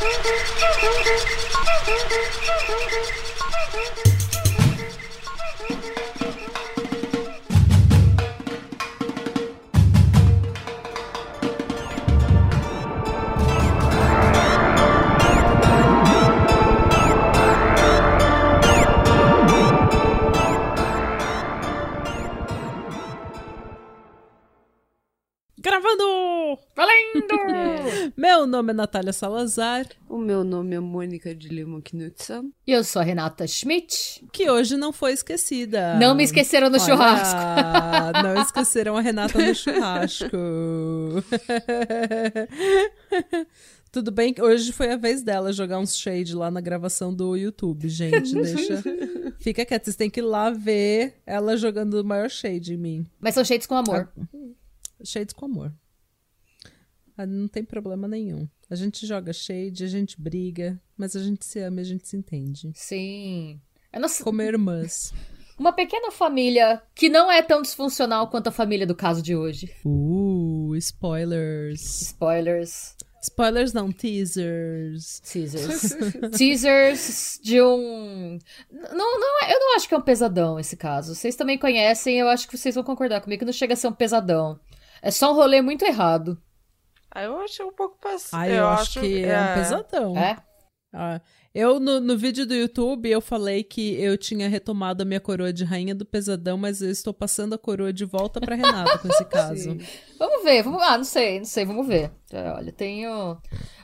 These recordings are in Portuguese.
Gravando! Meu nome é Natália Salazar, o meu nome é Mônica de Lima Knudsen. E eu sou a Renata Schmidt. que hoje não foi esquecida. Não me esqueceram no Olha, churrasco. Não esqueceram a Renata no churrasco. Tudo bem que hoje foi a vez dela jogar uns shade lá na gravação do YouTube, gente. Deixa. Fica quieto, vocês têm que ir lá ver ela jogando o maior shade em mim. Mas são cheios com amor. Shades com amor. Ah, Não tem problema nenhum. A gente joga shade, a gente briga, mas a gente se ama e a gente se entende. Sim. É nossa, Como irmãs. uma pequena família que não é tão disfuncional quanto a família do caso de hoje. Uh, spoilers. Spoilers. Spoilers não, teasers. Teasers. Teasers de um. Não, não, é- eu não acho que é um pesadão esse caso. Vocês também conhecem, eu acho que vocês vão concordar comigo que não chega a ser um pesadão. É só um rolê muito errado. Ah, eu achei um pouco passivo. Ah, eu, acho, que é, um pesadão. É? Ah, eu, no, no vídeo do YouTube, eu falei que eu tinha retomado a minha coroa de rainha do pesadão, mas eu estou passando a coroa de volta pra Renata com esse caso. Sim. Vamos ver, vamos. Ah, não sei, não sei, vamos ver. É, olha, tenho.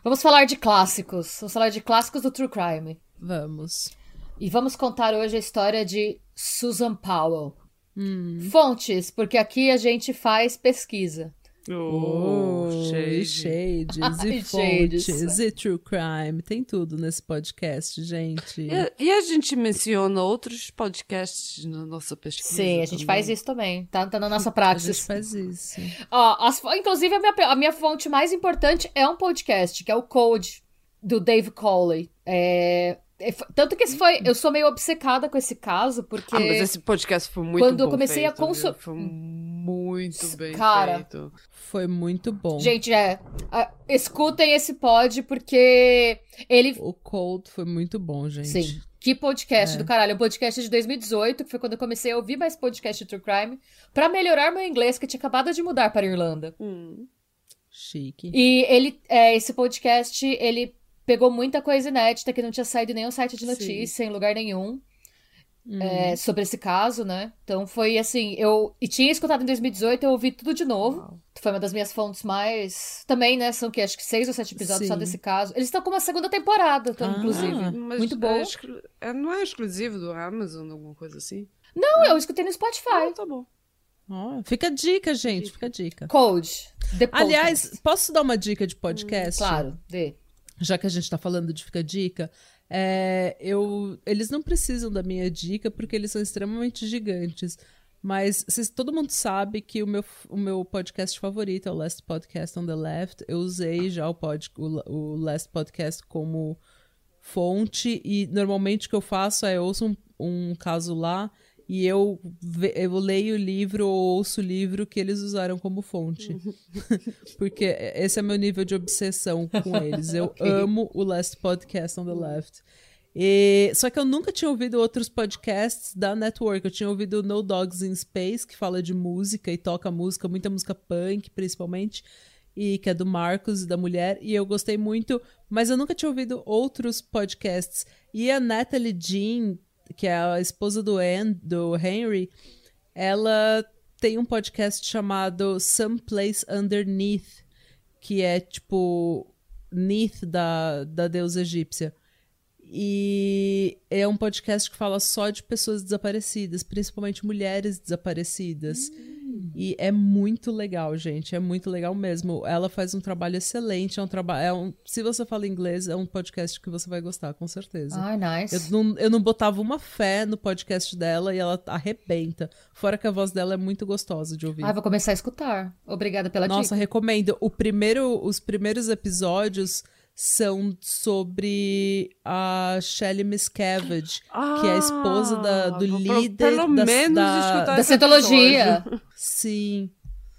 Vamos falar de clássicos. Vamos falar de clássicos do True Crime. Vamos. E vamos contar hoje a história de Susan Powell. Hum. Fontes, porque aqui a gente faz pesquisa. Oh, e shade. shades, Ai, e fontes, shades. e true crime. Tem tudo nesse podcast, gente. E, e a gente menciona outros podcasts na nossa pesquisa. Sim, a gente também. faz isso também. Tá, tá na nossa A gente faz isso. Ó, as inclusive, a minha, a minha fonte mais importante é um podcast, que é o Code, do Dave Coley. É, tanto que esse foi. Eu sou meio obcecada com esse caso, porque. Ah, mas esse podcast foi muito Quando eu comecei a feito, viu? consu- Foi muito bem Cara. feito. Foi muito bom. Gente, é. escutem esse pod, porque ele. O Cold foi muito bom, gente. Sim. Que podcast É. do caralho. Um podcast de 2018, que foi quando eu comecei a ouvir mais podcast de True Crime, pra melhorar meu inglês, que tinha acabado de mudar para a Irlanda. Hum. Chique. E ele, é, esse podcast, ele pegou muita coisa inédita que não tinha saído em nenhum site de Sim. notícia, em lugar nenhum, Hum. é, sobre esse caso, né? Então foi assim, eu e tinha escutado em 2018, eu ouvi tudo de novo. Uau. Foi uma das minhas fontes mais. Também, né? São que acho que seis ou sete episódios só Sim. desse caso. Eles estão com uma segunda temporada, então, Ah. inclusive. Mas Muito é bom. exclu- é- não é exclusivo do Amazon, alguma coisa assim? Não, eu escutei no Ah, Spotify. tá bom. Ó, fica a dica, gente. Fica a dica. Code. Aliás, posso dar uma dica de podcast? claro, dê. Já que a gente tá falando de fica dica, é, eu, eles não precisam da minha dica porque eles são extremamente gigantes. Mas todo mundo sabe que o meu, o meu podcast favorito é o Last Podcast on the Left. Eu usei já o, pod, o, o Last Podcast como fonte e normalmente o que eu faço é eu ouço um, um caso lá e eu, eu leio o livro ou ouço o livro que eles usaram como fonte. Porque esse é meu nível de obsessão com eles. Eu Ok. amo o Last Podcast on the Left. E- só que eu nunca tinha ouvido outros podcasts da network. Eu tinha ouvido No Dogs in Space, que fala de música e toca música, muita música punk, principalmente, e que é do Marcos e da mulher, e eu gostei muito, mas eu nunca tinha ouvido outros podcasts. E a Natalie Jean, que é a esposa do, do Henry, ela tem um podcast chamado Someplace Underneath, que é tipo Neath da, da deusa egípcia. E é um podcast que fala só de pessoas desaparecidas, principalmente mulheres desaparecidas. E é muito legal, gente. É muito legal mesmo. Ela faz um trabalho excelente. É um trabalho. É um, se você fala inglês, é um podcast que você vai gostar, com certeza. Ai, nice. Eu não, eu não botava uma fé no podcast dela e ela arrebenta. Fora que a voz dela é muito gostosa de ouvir. Ai, vou começar a escutar. Obrigada pela Nossa, dica. recomendo. O primeiro, os primeiros episódios são sobre a Shelley Miscavige, que é a esposa da- do Ah, pro- líder Pelo da- menos da- escutar Da esse Cientologia. episódio. Sim.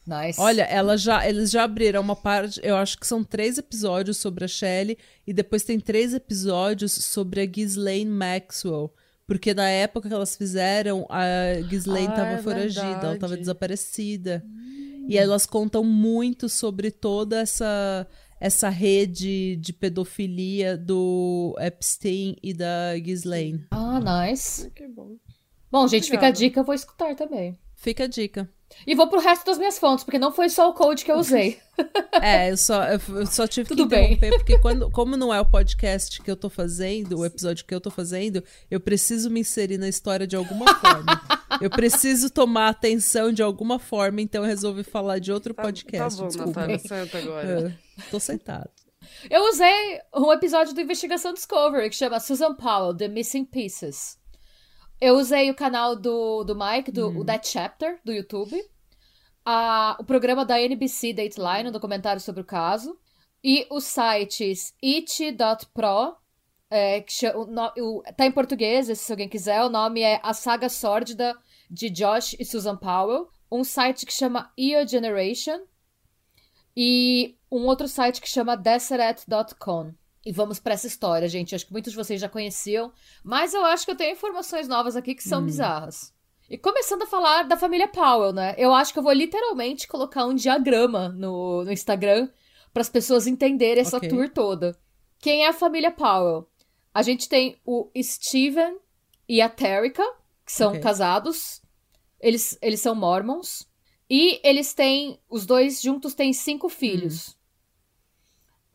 Nice. Olha, ela já, eles já abriram uma parte. Eu acho que são três episódios sobre a Shelley e depois tem três episódios sobre a Ghislaine Maxwell. Porque na época que elas fizeram, a Ghislaine Ah, tava é foragida, ela tava verdade. desaparecida. E elas contam muito sobre toda essa essa rede de pedofilia do Epstein e da Ghislaine. Ah, nice. Que bom. Bom, gente, fica a Obrigada. dica, eu vou escutar também. Fica a dica. E vou pro resto das minhas fontes, porque não foi só o code que eu usei. É, eu só, eu só tive Tudo que bem. interromper, porque quando, como não é o podcast que eu tô fazendo, o episódio que eu tô fazendo, eu preciso me inserir na história de alguma forma. eu preciso tomar atenção de alguma forma, então eu resolvi falar de outro Tá, podcast. tá bom, desculpa. Natália, senta agora. É, tô sentado. Eu usei um episódio do Investigação Discovery que chama Susan Powell, The Missing Pieces. Eu usei o canal do, do Mike, do o That Chapter, do YouTube. A- o programa da NBC Dateline, um documentário sobre o caso. E os sites it.pro, é, que cha- o o- tá em português, se alguém quiser. O nome é A Saga Sórdida de Josh e Susan Powell. Um site que chama EO Generation. E um outro site que chama Deseret.com. E vamos pra essa história, gente. Acho que muitos de vocês já conheciam, mas eu acho que eu tenho informações novas aqui que são bizarras. E começando a falar da família Powell, né? Eu acho que eu vou literalmente colocar um diagrama no, no Instagram para as pessoas entenderem essa Ok. tour toda. Quem é a família Powell? A gente tem o Steven e a Terica, que são Ok. casados. Eles, eles são mormons. E eles têm. Os dois juntos têm cinco filhos.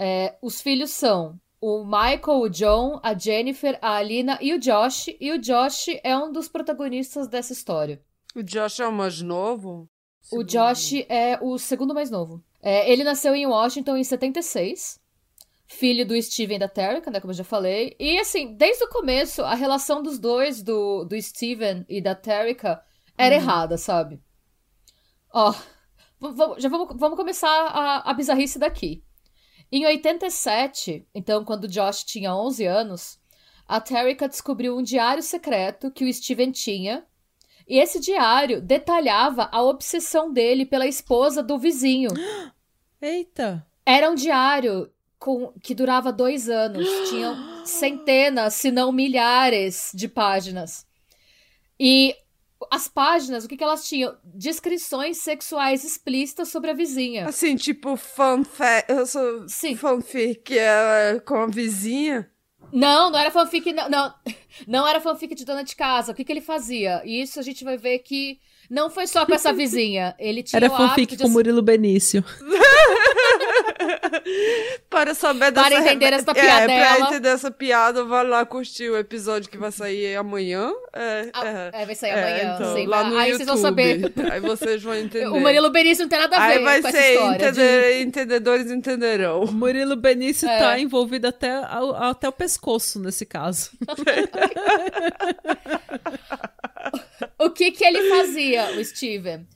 É, os filhos são o Michael, o John, a Jennifer, a Alina e o Josh. E o Josh é um dos protagonistas dessa história. O Josh é o mais novo? O Josh é o segundo mais novo. É, ele nasceu em Washington em 76. Filho do Steven e da Terica, né? Como eu já falei. E assim, desde o começo, a relação dos dois, do, do Steven e da Terica, era errada, sabe? Ó, já vamos, vamos começar a, a bizarrice daqui. Em 87, então, quando Josh tinha 11 anos, a Terica descobriu um diário secreto que o Steven tinha e esse diário detalhava a obsessão dele pela esposa do vizinho. Eita! Era um diário com, que durava dois anos. Tinham centenas, se não milhares de páginas. E as páginas, o que, que elas tinham? Descrições sexuais explícitas sobre a vizinha. Assim, tipo fanfic, eu sou Sim. fanfic é, com a vizinha. Não, não era fanfic, não, não. Não era fanfic de dona de casa. O que, que ele fazia? E isso a gente vai ver que não foi só com essa vizinha. Ele tinha Era o hábito fanfic de com Murilo Benício. Para saber dessa... Para entender essa É, piadela. pra entender essa piada, vai lá curtir o episódio que vai sair amanhã. É, Ah, é. é, vai sair É, amanhã. então, sim. lá no Aí YouTube. vocês vão saber. Aí vocês vão entender. O Murilo Benício não tem nada a ver Aí vai com essa ser história. de- entender- entendedores entenderão. O Murilo Benício É. tá envolvido até, até o pescoço nesse caso. O que que ele fazia, o Steven?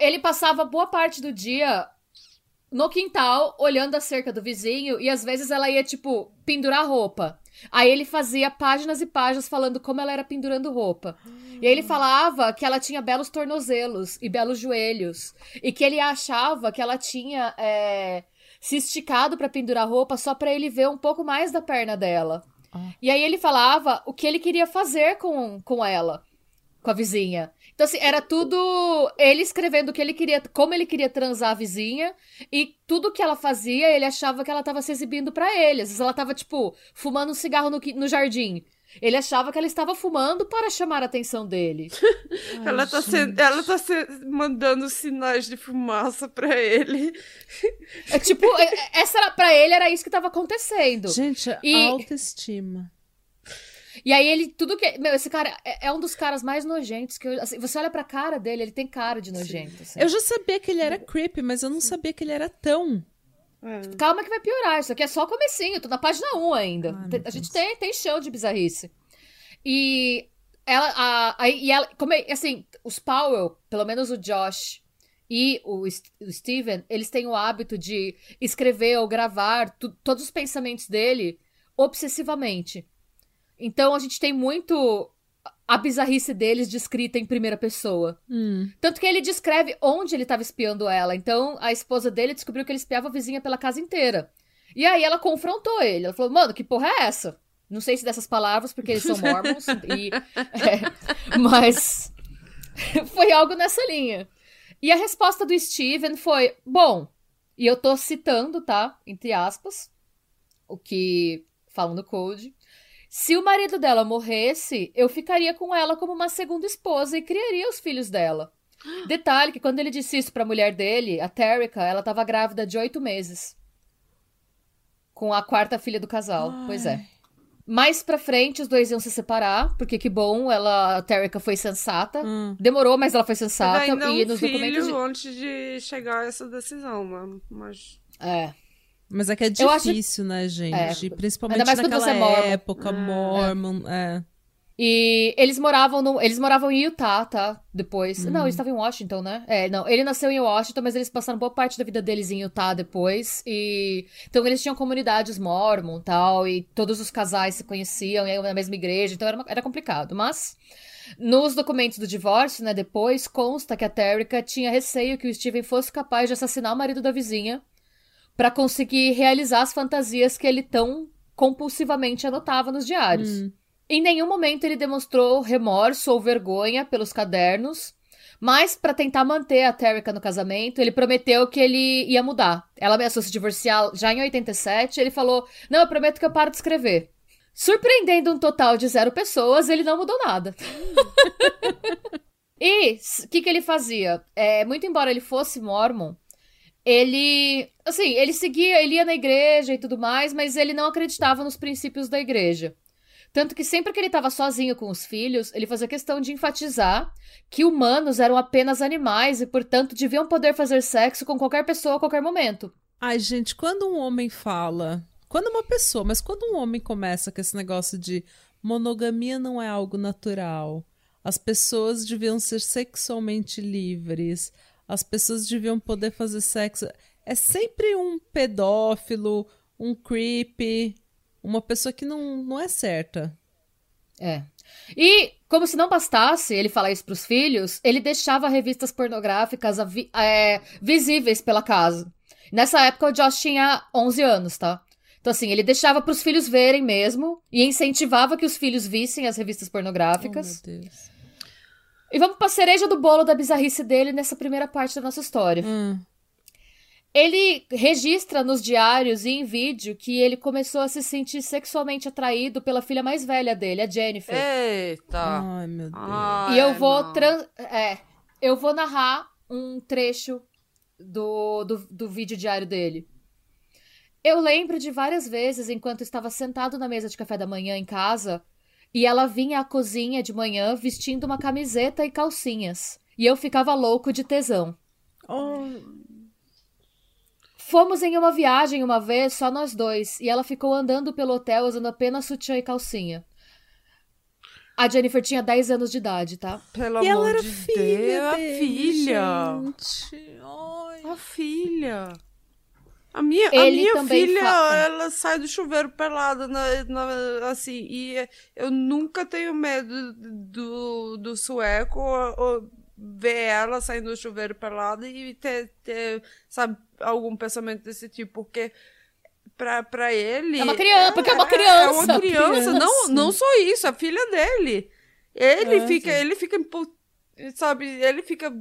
Ele passava boa parte do dia no quintal, olhando a cerca do vizinho, e às vezes ela ia, tipo, pendurar roupa. Aí ele fazia páginas e páginas falando como ela era pendurando roupa. E aí ele falava que ela tinha belos tornozelos e belos joelhos. E que ele achava que ela tinha é, se esticado pra pendurar roupa só pra ele ver um pouco mais da perna dela. Ah. E aí ele falava o que ele queria fazer com, com ela, com a vizinha. Então, assim, era tudo ele escrevendo o que ele queria, como ele queria transar a vizinha, e tudo que ela fazia, ele achava que ela tava se exibindo pra ele. Às vezes ela tava, tipo, fumando um cigarro no, no jardim. Ele achava que ela estava fumando para chamar a atenção dele. ela, tá se- ela tá se- mandando sinais de fumaça pra ele. É, tipo, é- essa era, pra ele era isso que tava acontecendo. Gente, E- autoestima. E aí ele, tudo que. Meu, esse cara é, é um dos caras mais nojentos que eu. assim, você olha pra cara dele, ele tem cara de nojento. assim. Eu já sabia que ele era creepy, mas eu não sabia que ele era tão. É. Calma que vai piorar. Isso aqui é só o comecinho. Tô na página 1 ainda. Ai, meu a gente tem, tem chão de bizarrice. E ela, a, a- e ela, como é, assim, os Powell, pelo menos o Josh e o, o Steven, eles têm o hábito de escrever ou gravar tu- todos os pensamentos dele obsessivamente. Então a gente tem muito a bizarrice deles descrita em primeira pessoa. Hum. Tanto que ele descreve onde ele estava espiando ela. Então, a esposa dele descobriu que ele espiava a vizinha pela casa inteira. E aí ela confrontou ele. Ela falou, mano, que porra é essa? Não sei se dessas palavras, porque eles são mormons. e, é, mas foi algo nessa linha. E a resposta do Steven foi: bom, e eu tô citando, tá? Entre aspas, o que falam no code. Se o marido dela morresse, eu ficaria com ela como uma segunda esposa e criaria os filhos dela. Detalhe que quando ele disse isso pra mulher dele, a Terrica, ela tava grávida de oito meses. Com a quarta filha do casal. Ai. Pois é. Mais pra frente, os dois iam se separar, porque que bom, ela, a Terrica foi sensata. Hum. Demorou, mas ela foi sensata. ainda e um nos filho documentos. de- antes de chegar a essa decisão, mano. Mas. É. Mas é que é Eu acho- difícil, né, gente? É. Principalmente Ainda mais naquela você é mormon. época, É. mormon, é. E eles moravam no, eles moravam em Utah, tá? Depois. Uhum. Não, eles estavam em Washington, né? É, não, ele nasceu em Washington, mas eles passaram boa parte da vida deles em Utah depois. E então eles tinham comunidades mormon, e tal, e todos os casais se conheciam e na mesma igreja, então era, uma- era complicado, mas nos documentos do divórcio, né, depois consta que a Terrica tinha receio que o Steven fosse capaz de assassinar o marido da vizinha pra conseguir realizar as fantasias que ele tão compulsivamente anotava nos diários. Hum. Em nenhum momento ele demonstrou remorso ou vergonha pelos cadernos, mas para tentar manter a Terrica no casamento, ele prometeu que ele ia mudar. Ela ameaçou se divorciar já em 87, ele falou: "Não, eu prometo que eu paro de escrever". Surpreendendo um total de zero pessoas, ele não mudou nada. e o que, que ele fazia? É, muito embora ele fosse mormon, ele, assim, ele seguia, ele ia na igreja e tudo mais, mas ele não acreditava nos princípios da igreja. Tanto que sempre que ele estava sozinho com os filhos, ele fazia questão de enfatizar que humanos eram apenas animais e, portanto, deviam poder fazer sexo com qualquer pessoa a qualquer momento. Ai, gente, quando um homem fala. Quando uma pessoa, mas quando um homem começa com esse negócio de monogamia não é algo natural, as pessoas deviam ser sexualmente livres, as pessoas deviam poder fazer sexo. É sempre um pedófilo, um creep, uma pessoa que não, não é certa. É. E, como se não bastasse ele falar isso pros filhos, ele deixava revistas pornográficas é, visíveis pela casa. Nessa época, o Josh tinha 11 anos, tá? Então, assim, ele deixava pros filhos verem mesmo e incentivava que os filhos vissem as revistas pornográficas. Oh, meu Deus. E vamos pra cereja do bolo da bizarrice dele nessa primeira parte da nossa história. Hum. Ele registra nos diários e em vídeo que ele começou a se sentir sexualmente atraído pela filha mais velha dele, a Jennifer. Eita. Ai, meu Deus. Ai, e eu vou não. tran- é, eu vou narrar um trecho do, do, do vídeo diário dele. Eu lembro de várias vezes enquanto estava sentado na mesa de café da manhã em casa e ela vinha à cozinha de manhã vestindo uma camiseta e calcinhas. E eu ficava louco de tesão. Oh, Fomos em uma viagem uma vez, só nós dois, e ela ficou andando pelo hotel usando apenas sutiã e calcinha. A Jennifer tinha 10 anos de idade, tá? Pelo e amor ela era de filha Deus, dele, filha. gente. Ai. A filha. A minha, a minha filha, ela sai do chuveiro pelada, na, na- assim, e eu nunca tenho medo do, do sueco ou, ou ver ela saindo do chuveiro pelada e ter, ter, sabe, algum pensamento desse tipo, porque pra, pra ele... É uma criança, porque é uma criança. É uma criança, Criança. Não, não só isso, a filha dele. Ele É, fica, gente. ele fica, sabe, ele fica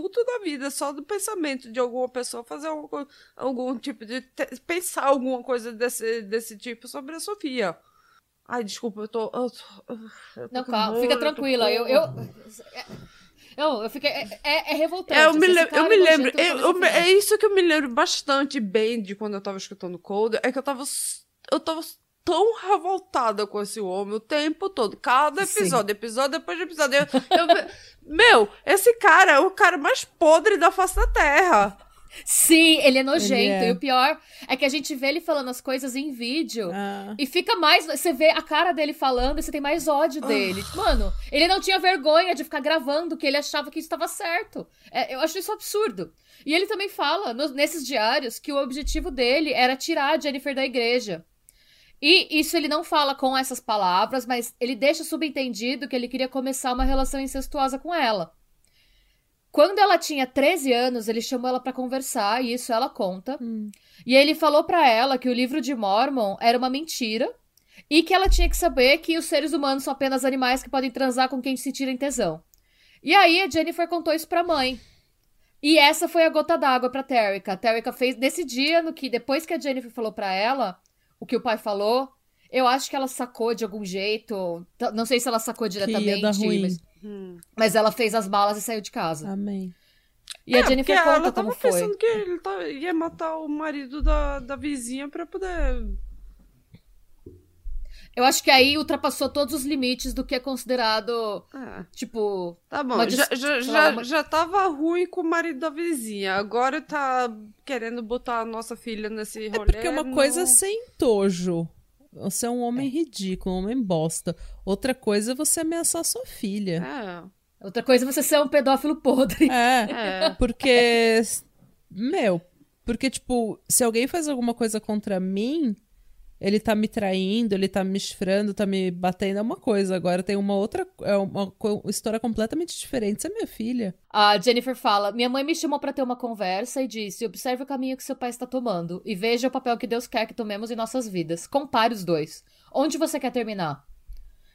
puto da vida só do pensamento de alguma pessoa fazer algum, algum tipo de pensar alguma coisa desse, desse tipo sobre a Sofia. Ai, desculpa, eu tô. Eu tô, eu tô Não, calma, fica tranquila. Eu, eu, porra. eu, eu fiquei. É, é, é revoltante. É, eu me, esse lem- cara eu me lembro. não eu- eu é isso que eu me lembro bastante bem de quando eu tava escutando Cold. É que eu tava. Eu tava tão revoltada com esse homem o tempo todo. Cada Sim. episódio, episódio depois de episódio. Eu, eu- meu, esse cara é o cara mais podre da face da Terra. Sim, ele é nojento. Ele é. E o pior é que a gente vê ele falando as coisas em vídeo. Ah. E fica mais. Você vê a cara dele falando e você tem mais ódio dele. Mano, ele não tinha vergonha de ficar gravando que ele achava que isso estava certo. É, eu acho isso absurdo. E ele também fala no- nesses diários que o objetivo dele era tirar a Jennifer da igreja. E isso ele não fala com essas palavras, mas ele deixa subentendido que ele queria começar uma relação incestuosa com ela. Quando ela tinha 13 anos, ele chamou ela para conversar, e isso ela conta. Hum. E ele falou para ela que o livro de Mormon era uma mentira e que ela tinha que saber que os seres humanos são apenas animais que podem transar com quem sentirem tesão. E aí a Jennifer contou isso pra mãe. E essa foi a gota d'água pra Terrica. A Terrica fez nesse dia no que depois que a Jennifer falou pra ela o que o pai falou, eu acho que ela sacou de algum jeito. Não sei se ela sacou diretamente, mas, Hum. mas ela fez as balas e saiu de casa. Amém. E a Jennifer É, conta ela como tava foi. pensando que ele tá- ia matar o marido da, da vizinha pra poder. Eu acho que aí ultrapassou todos os limites do que é considerado, É, tipo, tá bom, já, já, já, uma- já tava ruim com o marido da vizinha. Agora tá querendo botar a nossa filha nesse rolê. É porque uma não- coisa é ser entojo. Você é um homem ridículo, um homem bosta. Outra coisa é você ameaçar sua filha. É, outra coisa é você ser um pedófilo podre. É. é. Porque. Meu. Porque, tipo, se alguém faz alguma coisa contra mim, ele tá me traindo, ele tá me chifrando, tá me batendo, é uma coisa. Agora tem uma outra. É uma história completamente diferente. Você é minha filha. A Jennifer fala: Minha mãe me chamou pra ter uma conversa e disse: Observe o caminho que seu pai está tomando e veja o papel que Deus quer que tomemos em nossas vidas. Compare os dois. Onde você quer terminar?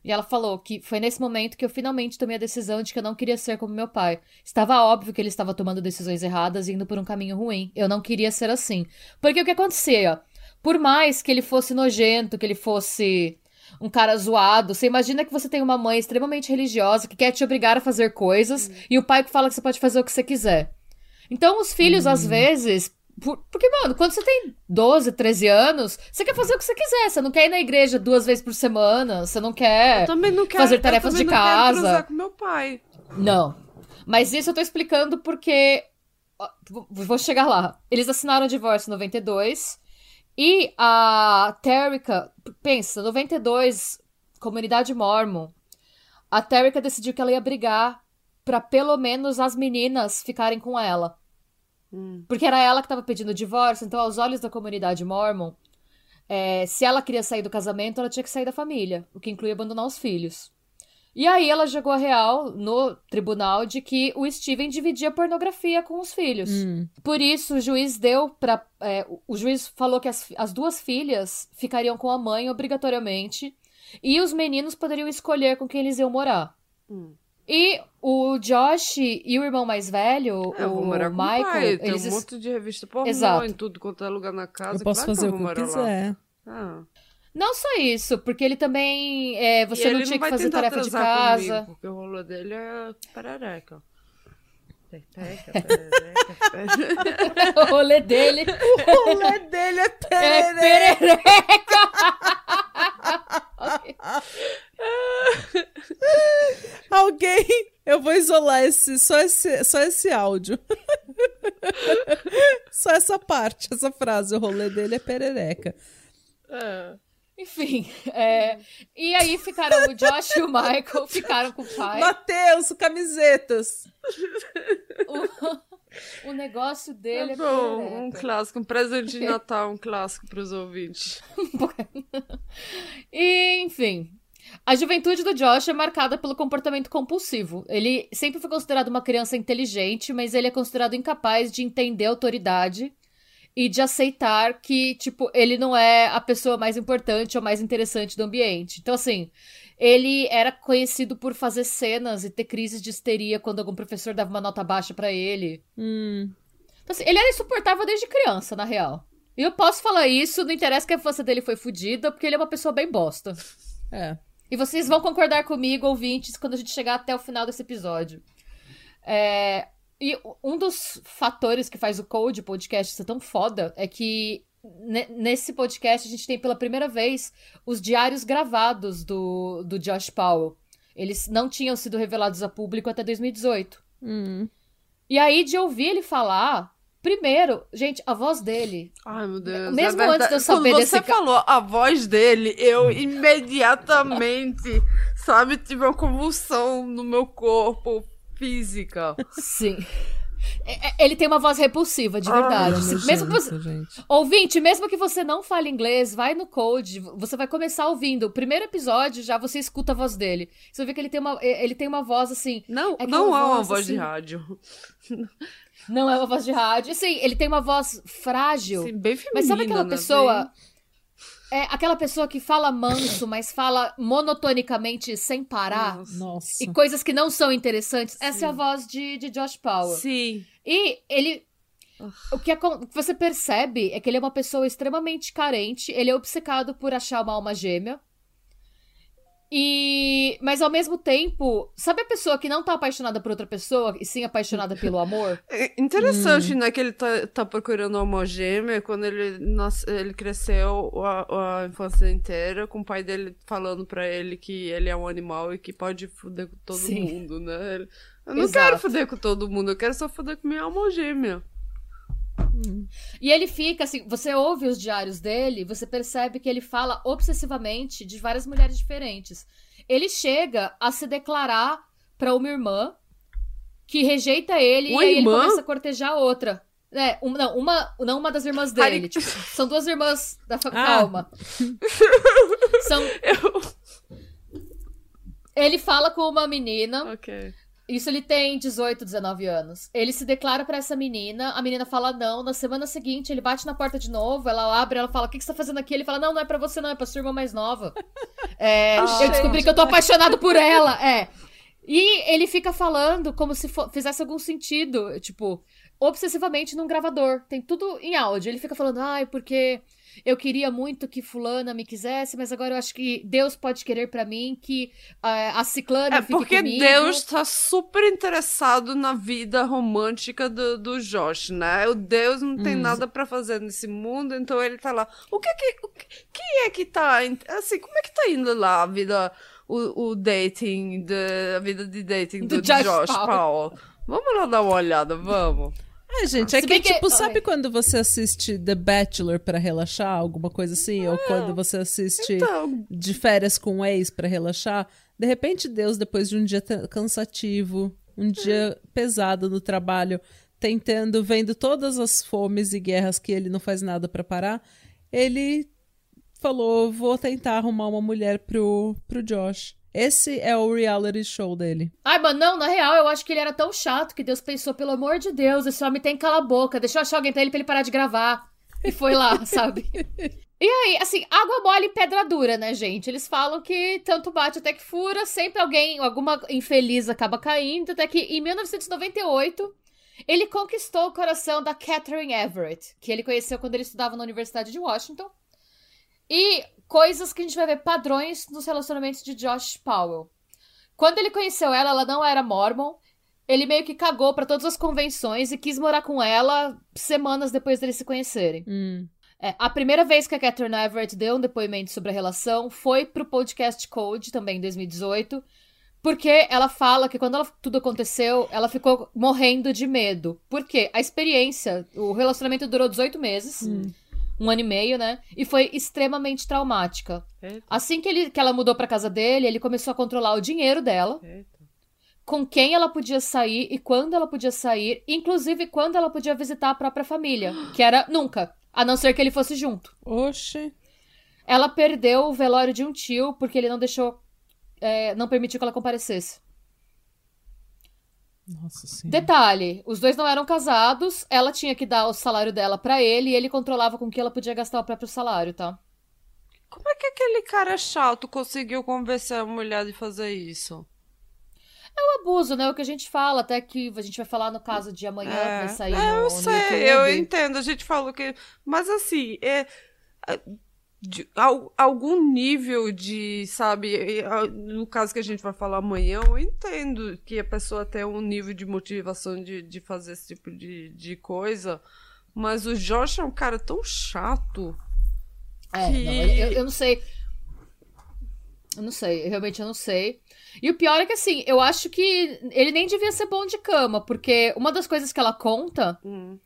E ela falou que foi nesse momento que eu finalmente tomei a decisão de que eu não queria ser como meu pai. Estava óbvio que ele estava tomando decisões erradas e indo por um caminho ruim. Eu não queria ser assim. Porque o que acontecia? Por mais que ele fosse nojento, que ele fosse um cara zoado, você imagina que você tem uma mãe extremamente religiosa que quer te obrigar a fazer coisas e o pai que fala que você pode fazer o que você quiser. Então, os filhos, às vezes. por- porque, mano, quando você tem 12, 13 anos, você quer fazer o que você quiser. Você não quer ir na igreja duas vezes por semana. Você não quer. Eu não quero fazer tarefas eu também de não quero casa. transar com meu pai. Não. Mas isso eu tô explicando porque. Vou chegar lá. Eles assinaram o divórcio em 92. E a Terrica. Pensa, 92, comunidade mormon. A Terrica decidiu que ela ia brigar pra pelo menos as meninas ficarem com ela. Hum. Porque era ela que tava pedindo divórcio, então, aos olhos da comunidade mormon, é, se ela queria sair do casamento, ela tinha que sair da família, o que inclui abandonar os filhos. E aí ela jogou a real no tribunal de que o Steven dividia pornografia com os filhos. Hum. Por isso, o juiz deu pra. é, o- juiz falou que as, as duas filhas ficariam com a mãe obrigatoriamente. E os meninos poderiam escolher com quem eles iam morar. Hum. E o Josh e o irmão mais velho, É, o morar com Michael, pai. Tem eles um es- monte de revista pornô Exato. em tudo quanto é lugar na casa. Eu posso claro fazer que o que eu morar lá. quiser. Ah. Não só isso, porque ele também. é, você não tinha que vai fazer tarefa de casa. Comigo, porque o rolê dele é perereca. Perereca, perereca, perereca. o rolê dele O rolê dele é é perereca. perereca. Ok. Alguém. Eu vou isolar esse, só, esse, só esse áudio. só essa parte, essa frase. O rolê dele é perereca. É. Enfim. é, e aí ficaram o Josh e o Michael, ficaram com o pai. Matheus, camisetas. O, o negócio dele É é, bom, um clássico, um presente de Natal, um clássico pros ouvintes. E, enfim. A juventude do Josh é marcada pelo comportamento compulsivo. Ele sempre foi considerado uma criança inteligente, mas ele é considerado incapaz de entender a autoridade e de aceitar que, tipo, ele não é a pessoa mais importante ou mais interessante do ambiente. Então, assim, ele era conhecido por fazer cenas e ter crises de histeria quando algum professor dava uma nota baixa pra ele. Hum. Então, assim, ele era insuportável desde criança, na real. E eu posso falar isso, não interessa que a infância dele foi fodida, porque ele é uma pessoa bem bosta. É. E vocês vão concordar comigo, ouvintes, quando a gente chegar até o final desse episódio. É, E um dos fatores que faz o Code podcast ser tão foda é que ne- nesse podcast a gente tem pela primeira vez os diários gravados do, do Josh Powell. Eles não tinham sido revelados a público até 2018. Hum. E aí, de ouvir ele falar, primeiro, gente, a voz dele. Ai, meu Deus. Mesmo é antes de eu saber Quando você ca- falou a voz dele, eu imediatamente, sabe, tive uma convulsão no meu corpo física. Sim. É- é- Ele tem uma voz repulsiva, de verdade. Ele é mesmo que você... gente. Ouvinte, mesmo que você não fale inglês, vai no Code, você vai começar ouvindo. O primeiro episódio já você escuta a voz dele. Você vai ver que ele tem uma, ele tem uma voz assim. Não, É não uma é uma voz, voz de assim, rádio. Não é uma voz de rádio. Sim, ele tem uma voz frágil. Sim, bem feminina, Mas sabe aquela né? É aquela pessoa que fala manso, mas fala monotonicamente sem parar. Nossa. E coisas que não são interessantes. Essa é a Sim. voz de, de Josh Powell. Sim. E ele. O que, acon- o que você percebe é que ele é uma pessoa extremamente carente, ele é obcecado por achar uma alma gêmea. E. Mas ao mesmo tempo, sabe a pessoa que não tá apaixonada por outra pessoa e sim apaixonada pelo amor? É interessante, né, que ele tá, tá procurando uma homogêmea quando ele, nas- ele cresceu a, a infância inteira com o pai dele falando pra ele que ele é um animal e que pode foder com todo Sim. mundo, né? Ele- eu não Exato. quero foder com todo mundo, eu quero só foder com minha E ele fica assim, você ouve os diários dele, você percebe que ele fala obsessivamente de várias mulheres diferentes. Ele chega a se declarar pra uma irmã que rejeita ele Uma e aí irmã? ele começa a cortejar outra. É, um- não, uma, não uma das irmãs dele. Tipo, são duas irmãs da fa- Ah. Calma. São, ele fala com uma menina Ok. Isso ele tem 18, 19 anos. Ele se declara pra essa menina, a menina fala não. Na semana seguinte, ele bate na porta de novo, ela abre, ela fala: O que, que você tá fazendo aqui? Ele fala: Não, não é pra você, não, é pra sua irmã mais nova. É, eu descobri que eu tô apaixonado por ela. É. E ele fica falando como se fizesse algum sentido, tipo, obsessivamente num gravador. Tem tudo em áudio. Ele fica falando, ai, porque eu queria muito que fulana me quisesse, mas agora eu acho que Deus pode querer pra mim que ah, a ciclana É fique porque comigo. Deus tá super interessado na vida romântica do, do Josh, né? O Deus não tem Hum. nada pra fazer nesse mundo, então ele tá lá. O que que. O que quem é que tá. Assim, como é que tá indo lá a vida. O, o dating, de, a vida de dating do, Do Josh Josh, Powell. Powell. Vamos lá dar uma olhada, vamos. É, gente, é que, que- tipo, sabe Ai. quando você assiste The Bachelor pra relaxar, alguma coisa assim? Ou quando você assiste Então, de férias com o ex pra relaxar? De repente, Deus, depois de um dia cansativo, um dia pesado no trabalho, tentando, vendo todas as fomes e guerras que ele não faz nada pra parar, ele falou: vou tentar arrumar uma mulher pro, pro Josh. Esse é o reality show dele. Ai, mano, não, na real, eu acho que ele era tão chato que Deus pensou, pelo amor de Deus, esse homem tem que calar a boca, deixa eu achar alguém pra ele pra ele parar de gravar. E foi lá, sabe? E aí, assim, água mole e pedra dura, né, gente? Eles falam que tanto bate até que fura, sempre alguém, alguma infeliz acaba caindo, até que em 1998 ele conquistou o coração da Catherine Everett, que ele conheceu quando ele estudava na Universidade de Washington. E coisas que a gente vai ver padrões nos relacionamentos de Josh Powell. Quando ele conheceu ela, ela não era mormon. Ele meio que cagou pra todas as convenções e quis morar com ela semanas depois deles se conhecerem. Hum. É, a primeira vez que a Catherine Everett deu um depoimento sobre a relação foi pro podcast Code, também em 2018, porque ela fala que quando ela- tudo aconteceu, ela ficou morrendo de medo. Porque a experiência, o relacionamento durou 18 meses, um ano e meio, né? E foi extremamente traumática. Eita, Assim que, ele, que ela mudou pra casa dele, ele começou a controlar o dinheiro dela, eita. com quem ela podia sair e quando ela podia sair, inclusive quando ela podia visitar a própria família, que era nunca, a não ser que ele fosse junto. Oxe. Ela perdeu o velório de um tio porque ele não deixou, é, não permitiu que ela comparecesse. Nossa senhora. Detalhe, os dois não eram casados, ela tinha que dar o salário dela pra ele e ele controlava com que ela podia gastar o próprio salário, tá? Como é que aquele cara chato conseguiu convencer a mulher de fazer isso? O abuso, né? O que a gente fala, até que a gente vai falar no caso de amanhã, vai sair é, no, eu no sei, eu entendo. A gente falou que. Mas assim, é. De- al- algum nível de, sabe, no caso que a gente vai falar amanhã, eu entendo que a pessoa tem um nível de motivação de, de fazer esse tipo de, de coisa, mas o Josh é um cara tão chato. É, que- não, eu, eu não sei. Eu não sei, realmente eu não sei. E o pior é que, assim, eu acho que ele nem devia ser bom de cama, porque uma das coisas que ela conta Hum.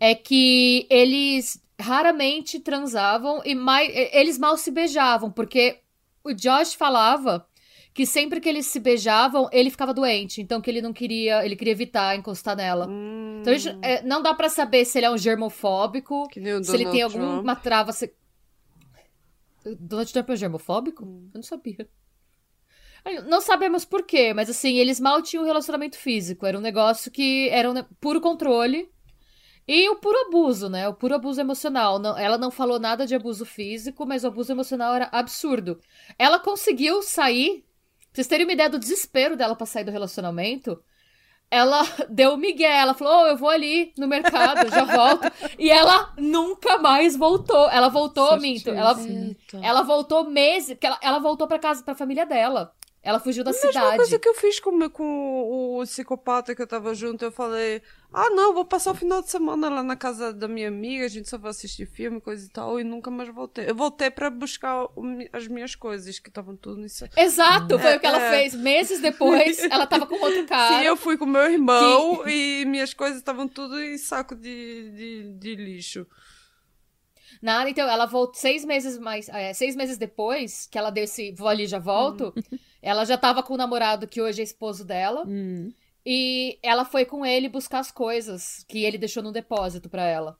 É que eles raramente transavam e mais, eles mal se beijavam, porque o Josh falava que sempre que eles se beijavam, ele ficava doente. Então que ele não queria, ele queria evitar encostar nela. Hum, Então a gente- é, não dá pra saber se ele é um germofóbico, se ele tem Trump. alguma trava. Se... Donald Trump é germofóbico? Hum. Eu não sabia. Não sabemos por quê, mas assim, eles mal tinham um relacionamento físico. Era um negócio que era um ne- puro controle. E o puro abuso, né? O puro abuso emocional. Não- ela não falou nada de abuso físico, mas o abuso emocional era absurdo. Ela conseguiu sair. Pra vocês terem uma ideia do desespero dela pra sair do relacionamento. Ela deu migué. Ela falou: "Oh, eu vou ali no mercado, já volto. e ela nunca mais voltou. Ela voltou, minto. Ela, ela voltou meses. Porque ela, ela voltou pra casa, pra família dela. Ela fugiu da A mesma cidade. coisa que eu fiz com, com o psicopata que eu tava junto. Eu falei, ah, não, vou passar o final de semana lá na casa da minha amiga, a gente só vai assistir filme, coisa e tal, e nunca mais voltei. Eu voltei pra buscar o as minhas coisas, que estavam tudo nisso. Exato, foi o que ela É. fez. Meses depois, ela tava com outro cara. Sim, eu fui com meu irmão e minhas coisas estavam tudo em saco de, de, de lixo. Nada, então ela voltou seis meses mais. é, seis meses depois que ela deu esse vou ali já volto, ela já tava com o namorado que hoje é esposo dela. Hum. E ela foi com ele buscar as coisas que ele deixou no depósito pra ela.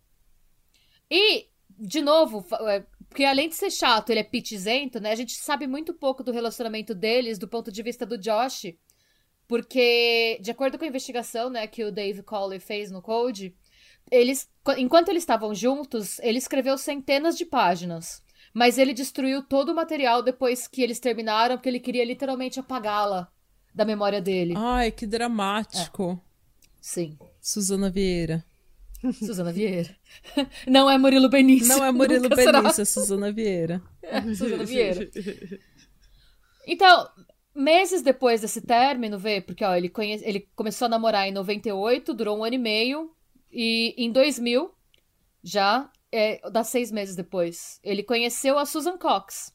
E, de novo, é, porque além de ser chato, ele é pitizento, né? A gente sabe muito pouco do relacionamento deles do ponto de vista do Josh. Porque, de acordo com a investigação, né, que o Dave Colley fez no Code, eles, qu- enquanto eles estavam juntos, ele escreveu centenas de páginas. Mas ele destruiu todo o material depois que eles terminaram, porque ele queria literalmente apagá-la da memória dele. Ai, que dramático. Sim. Suzana Vieira. Suzana Vieira. Não é Murilo Benício. Não é Murilo. Benício, é Suzana Vieira. Suzana Vieira. Então, meses depois desse término, vê, porque ó, ele, conhe... ele começou a namorar em 98, durou um ano e meio, e em 2000, já, é, dá seis meses depois, ele conheceu a Susan Cox.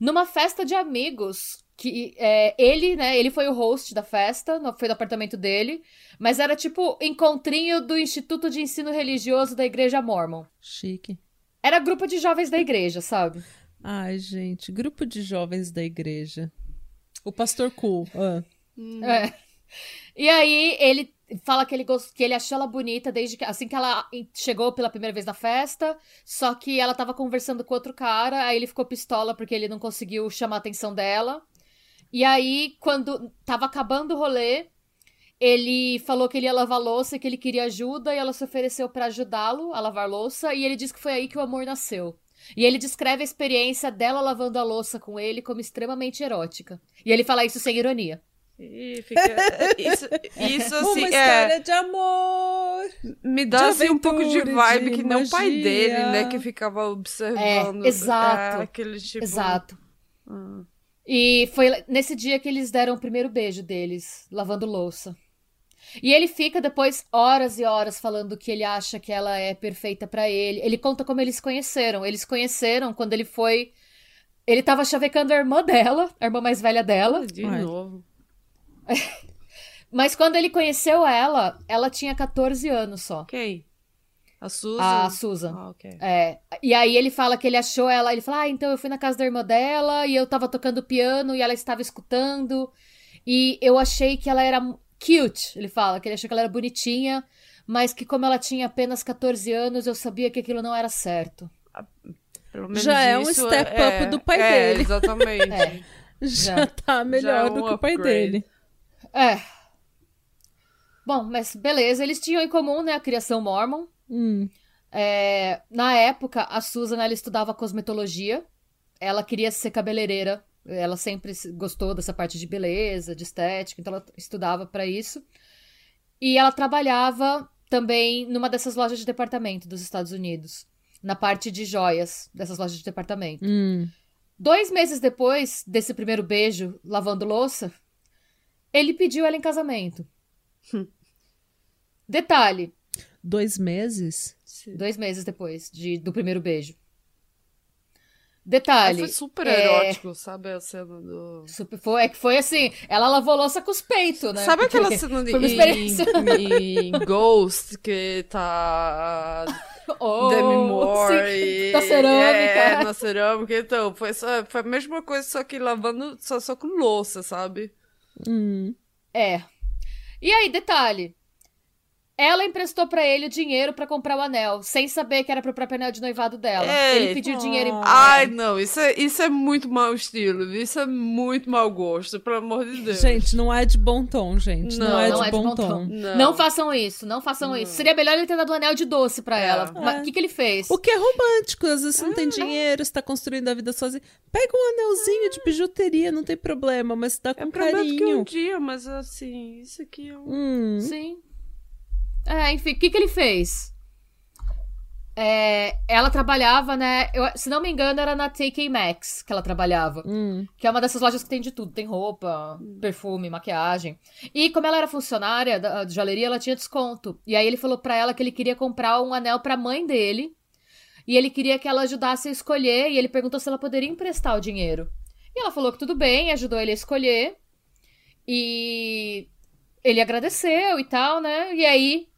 Numa festa de amigos, que é, ele, né, ele foi o host da festa, foi do apartamento dele, mas era tipo encontrinho do Instituto de Ensino Religioso da Igreja Mormon. Chique. Era grupo de jovens da igreja, sabe? Ai, gente, grupo de jovens da igreja. O pastor cool. ah. É. E aí ele fala que ele, gost... que ele achou ela bonita desde que assim que ela chegou pela primeira vez na festa, só que ela tava conversando com outro cara, aí ele ficou pistola porque ele não conseguiu chamar a atenção dela. E aí quando tava acabando o rolê, ele falou que ele ia lavar louça que ele queria ajuda e ela se ofereceu pra ajudá-lo a lavar louça e ele disse que foi aí que o amor nasceu. E ele descreve a experiência dela lavando a louça com ele como extremamente erótica. E ele fala isso sem ironia. E fica. Isso, isso assim, Uma é. história de amor. Me dá assim, um pouco de vibe de que nem o pai dele, né? Que ficava observando. É, exato. É, aquele tipo. Exato. Ah. E foi nesse dia que eles deram o primeiro beijo deles, lavando louça. E ele fica depois horas e horas falando que ele acha que ela é perfeita pra ele. Ele conta como eles conheceram. Eles conheceram quando ele foi. Ele tava chavecando a irmã dela, a irmã mais velha dela. De novo. Mas quando ele conheceu ela, ela tinha 14 anos só. Quem? A Susan? A Susan. Ah, ok. É, e aí ele fala que ele achou ela, ele fala, ah, então eu fui na casa da irmã dela e eu tava tocando piano e ela estava escutando e eu achei que ela era cute, ele fala, que ele achou que ela era bonitinha, mas que como ela tinha apenas 14 anos, eu sabia que aquilo não era certo. Pelo menos Já é um step é- up do pai é, dele. Exatamente. É. Já, Já. tá melhor Já é um do que o pai upgrade. dele. É. Bom, mas beleza, eles tinham em comum, né, a criação mormon. Hum. É, na época, a Susan ela estudava cosmetologia. Ela queria ser cabeleireira. Ela sempre se- gostou dessa parte de beleza, de estética, então ela estudava pra isso. E ela trabalhava também numa dessas lojas de departamento dos Estados Unidos, na parte de joias dessas lojas de departamento. Hum. Dois meses depois desse primeiro beijo, lavando louça, ele pediu ela em casamento. Detalhe, Dois meses? Sim. dois meses depois de, do primeiro beijo. Detalhe. foi super é, erótico, sabe a cena do... super- foi, é que foi assim, ela lavou louça com os peitos, né? Sabe Porque aquela cena de, foi uma em, experiência. em Ghost que tá Oh, Demi Moore. sim, e- da cerâmica. É, na cerâmica. Então, foi, só, foi a mesma coisa, só que lavando, só, só com louça, sabe? Hum. É. E aí, detalhe. Ela emprestou pra ele o dinheiro pra comprar o anel, sem saber que era pro próprio anel de noivado dela. Ei. ele pediu dinheiro em... Ai, não, isso é, isso é muito mau estilo, isso é muito mau gosto, pelo amor de Deus. Gente, não é de bom tom, gente. Não, Não, é, Não de é de bom bom tom. tom. Não. Não façam isso, não façam Não. isso. Seria melhor ele ter dado um anel de doce pra É. ela. Mas É. o que, que ele fez? O que é romântico, às vezes você não tem Ah. dinheiro, você tá construindo a vida sozinho. Pega um anelzinho de bijuteria, não tem problema, mas dá É com pra menos que um carinho. dia, mas assim, isso aqui é um... Hum. Sim. É, enfim, o que, que ele fez? É, ela trabalhava, né? eu- se não me engano, era na TK Maxx que ela trabalhava. Hum. Que é uma dessas lojas que tem de tudo. Tem roupa, perfume, maquiagem. E como ela era funcionária da de joalheria, ela tinha desconto. E aí ele falou pra ela que ele queria comprar um anel pra mãe dele. E ele queria que ela ajudasse a escolher. E ele perguntou se ela poderia emprestar o dinheiro. E ela falou que tudo bem, ajudou ele a escolher. E ele agradeceu e tal, né? E aí,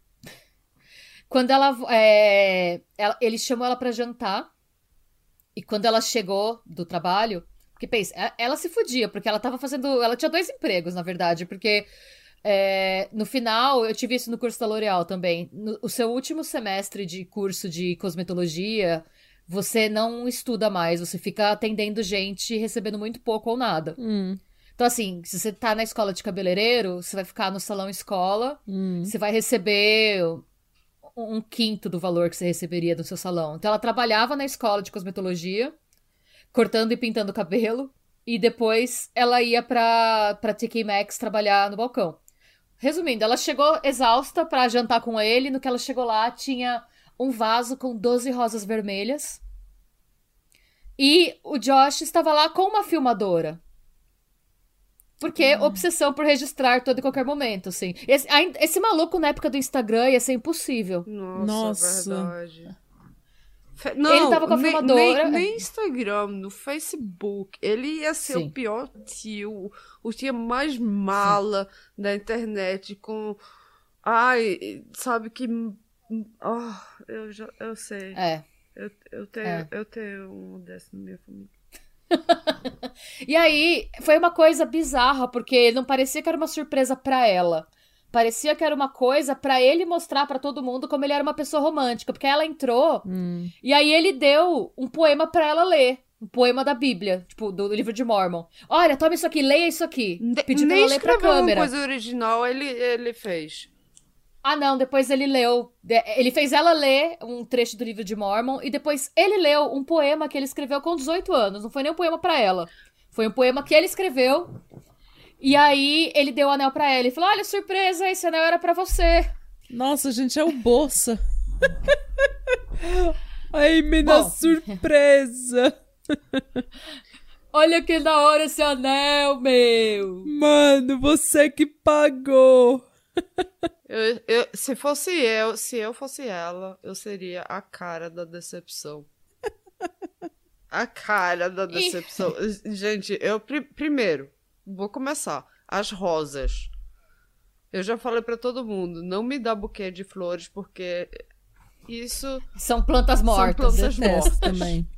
quando ela, é, ela- ele chamou ela pra jantar. E quando ela chegou do trabalho, porque pensa, e- ela se fudia, porque ela tava fazendo. Ela tinha dois empregos, na verdade, porque é, no final, eu tive isso no curso da L'Oréal também. No o seu último semestre de curso de cosmetologia, você não estuda mais, você fica atendendo gente recebendo muito pouco ou nada. Hum. Então, assim, se você tá na escola de cabeleireiro, você vai ficar no salão escola, Hum. você vai receber um quinto do valor que você receberia do seu salão. Então, ela trabalhava na escola de cosmetologia, cortando e pintando cabelo, e depois ela ia pra, pra TK Maxx trabalhar no balcão. Resumindo, ela chegou exausta pra jantar com ele. No que ela chegou lá, tinha um vaso com 12 rosas vermelhas. E o Josh estava lá com uma filmadora. Porque obsessão por registrar todo e qualquer momento, assim. Esse, esse maluco na época do Instagram ia ser impossível. Nossa, Nossa. verdade. Fe- Não, tava com a nem- filmadora. Nem, nem Instagram, no Facebook. Ele ia ser Sim. o pior tio, o tio mais mala da internet, com. Ai, sabe que. Ah, eu já eu sei. É. Eu, eu, tenho, É. eu tenho um desse na minha família. E aí, foi uma coisa bizarra, porque não parecia que era uma surpresa pra ela. Parecia que era uma coisa pra ele mostrar pra todo mundo como ele era uma pessoa romântica. Porque ela entrou Hum. e aí ele deu um poema pra ela ler. Um poema da Bíblia, tipo, do livro de Mormon. Olha, toma isso aqui, leia isso aqui. Pediu pra ela ler pra escreveu uma câmera. coisa original, ele, ele fez. Ah, não, depois ele leu. Ele fez ela ler um trecho do livro de Mormon e depois ele leu um poema que ele escreveu com 18 anos. Não foi nem um poema pra ela. Foi um poema que ele escreveu. E aí ele deu o anel pra ela e falou: Olha, surpresa, esse anel era pra você. Nossa, gente, é o Bolsa. Ai, Bom. surpresa. Olha que da hora esse anel, meu. Mano, você que pagou. Eu, eu- se fosse eu, se eu fosse ela, eu seria a cara da decepção. A cara da decepção. Gente, eu pri- primeiro vou começar. As rosas. Eu já falei pra todo mundo, não me dá buquê de flores porque isso São plantas mortas. plantas né? Detesto mortas. também.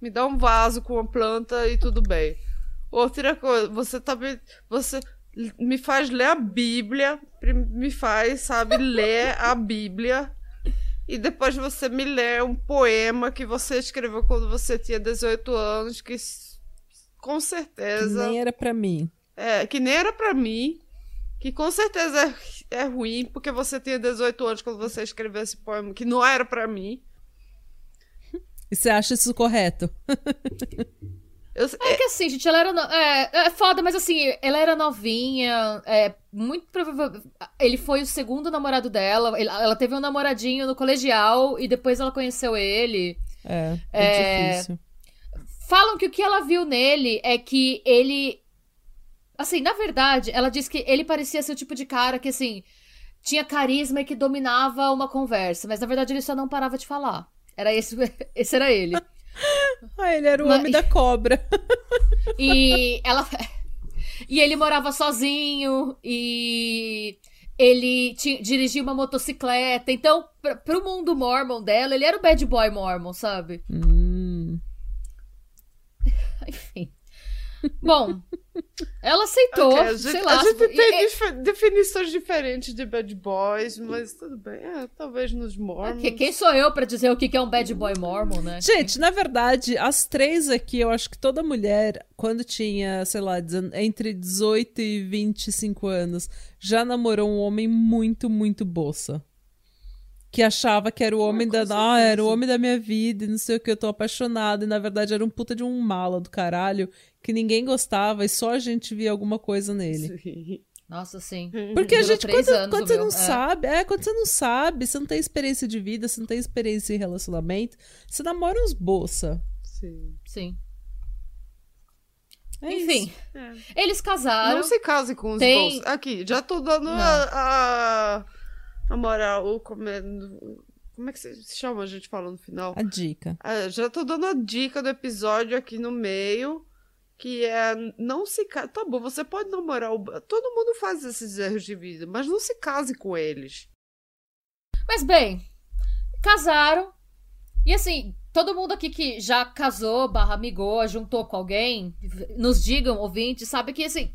me dá um vaso com uma planta e tudo bem. Outra coisa, você tá me, você me faz ler a Bíblia, me faz, sabe, ler a Bíblia. E depois você me lê um poema que você escreveu quando você tinha 18 anos, que com Que certeza nem era pra mim. é, que nem era pra mim, que com certeza é, é ruim, porque você tinha 18 anos quando você escreveu esse poema, que não era pra mim. E você acha isso correto? Eu, É que assim, gente, ela era. no- É, é foda, mas assim, ela era novinha. É, muito provável. Ele foi o segundo namorado dela. Ela teve um namoradinho no colegial e depois ela conheceu ele. É, é, É. difícil. Falam que o que ela viu nele é que ele. Assim, na verdade, ela diz que ele parecia ser o tipo de cara que, assim, tinha carisma e que dominava uma conversa. Mas na verdade ele só não parava de falar. Era esse, esse era ele. Ah, ele era o Mas- homem da cobra. E ela. E ele morava sozinho e. ele dirigia uma motocicleta. Então, pra, pro mundo mormon dela, ele era o bad boy mormon, sabe? Hum. Enfim. Bom, ela aceitou, Ok, a gente, sei lá. a gente tem e- dif- definições diferentes de bad boys, mas tudo bem. É, talvez nos mormons. que- quem sou eu pra dizer o que é um bad boy mormon, né? Gente, na verdade, as três aqui, eu acho que toda mulher, quando tinha, sei lá, entre 18 e 25 anos, já namorou um homem muito, muito boça. Que achava que era o homem da. Ah, era o homem da minha vida e não sei o que, eu tô apaixonada. E na verdade era um puta de um mala do caralho que ninguém gostava e só a gente via alguma coisa nele. Sim. Nossa, sim. Porque a Durou gente, três quando, anos quando você meu, não é. sabe, é, quando você não sabe, você não tem experiência de vida, você não tem experiência em relacionamento, você namora uns bolsa. Sim. Sim. É Enfim. É. eles casaram. Não se case com os Tem- bolsos. Aqui, já tô dando Não. a, a, a moral. Como é, como é que se chama a gente fala no final? A dica. Ah, já tô dando a dica do episódio aqui no meio. Que é não se case. Tá bom, você pode namorar o. Todo mundo faz esses erros de vida, mas não se case com eles. Mas bem, casaram. E assim, todo mundo aqui que já casou, barra amigou, juntou com alguém, nos digam, ouvintes, sabe que assim,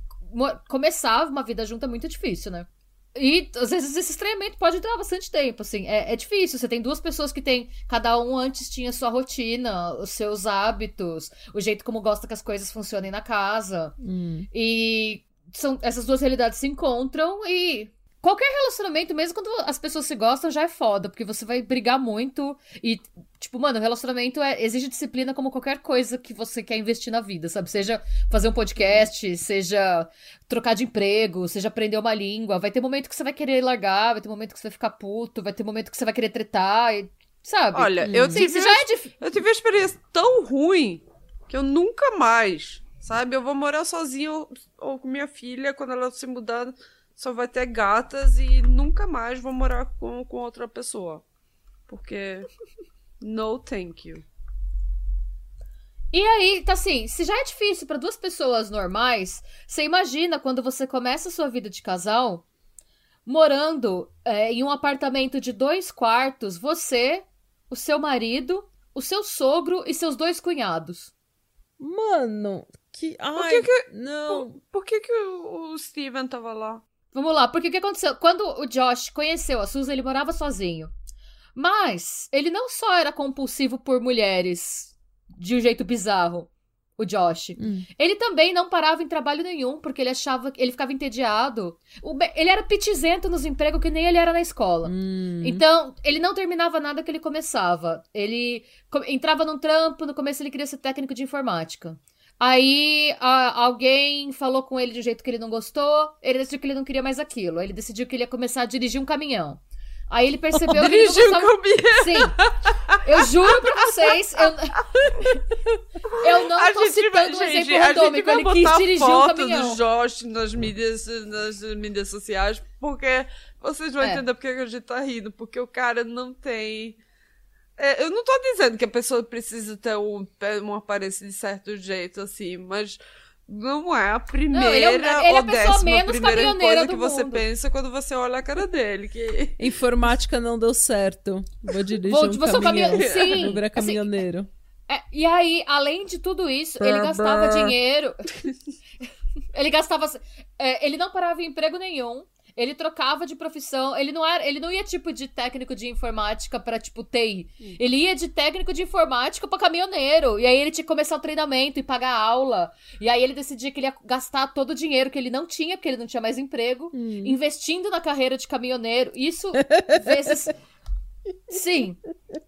começar uma vida junta é muito difícil, né? E às vezes esse estranhamento pode durar bastante tempo, assim. É, é difícil. Você tem duas pessoas que tem. Cada um antes tinha sua rotina, os seus hábitos, o jeito como gosta que as coisas funcionem na casa. Hum. E são, essas duas realidades se encontram e qualquer relacionamento, mesmo quando as pessoas se gostam, já é foda, porque você vai brigar muito e, tipo, mano, relacionamento é, exige disciplina como qualquer coisa que você quer investir na vida, sabe? Seja fazer um podcast, seja trocar de emprego, seja aprender uma língua. Vai ter momento que você vai querer largar, vai ter momento que você vai ficar puto, vai ter momento que você vai querer tretar, e, sabe? Olha, eu Sim, tive se já é difícil. Eu tive uma experiência tão ruim que eu nunca mais, sabe? Eu vou morar sozinho ou com minha filha quando ela se mudar, só vai ter gatas e nunca mais vou morar com, com outra pessoa. Porque no thank you. E aí, tá assim, se já é difícil pra duas pessoas normais, você imagina quando você começa a sua vida de casal, morando é, em um apartamento de dois quartos, você, o seu marido, o seu sogro e seus dois cunhados. Mano, que. Ai, que Não. Por, por que que o Steven tava lá? Vamos lá, porque o que aconteceu? Quando o Josh conheceu a Susan, ele morava sozinho. Mas ele não só era compulsivo por mulheres de um jeito bizarro, o Josh. Hum. Ele também não parava em trabalho nenhum, porque ele achava que ele ficava entediado. Ele era pitizento nos empregos que nem ele era na escola. Hum. Então, ele não terminava nada que ele começava. Ele entrava num trampo, no começo ele queria ser técnico de informática. Aí a- alguém falou com ele de um jeito que ele não gostou, ele decidiu que ele não queria mais aquilo. Ele decidiu que ele ia começar a dirigir um caminhão. Aí ele percebeu que ele não gostava... comigo. Sim. Eu juro pra vocês, eu, eu não A tô gente, vai, citando um gente, exemplo gente randômico, vai ele quis dirigir um caminhão. do Josh nas mídias, nas mídias sociais, porque vocês vão É. entender porque que a gente tá rindo, porque o cara não tem... É, eu não tô dizendo que a pessoa precisa ter um, uma aparência de certo jeito, assim, mas não é a primeira ele é ele é a ou pessoa décima menos primeira caminhoneira coisa que do você mundo. pensa quando você olha a cara dele, que... Informática não deu certo. Vou dirigir Vou- um um caminhão. caminhão- Sim, Vou virar assim, caminhoneiro. É, e aí, além de tudo isso, ele gastava brr. dinheiro. ele gastava. é, ele não parava em emprego nenhum. Ele trocava de profissão. Ele não era, ele não ia tipo de técnico de informática pra tipo TI. Ele ia de técnico de informática pra caminhoneiro. E aí ele tinha que começar o treinamento e pagar aula. E aí ele decidia que ele ia gastar todo o dinheiro que ele não tinha, porque ele não tinha mais emprego, Hum. investindo na carreira de caminhoneiro. Isso vezes Sim.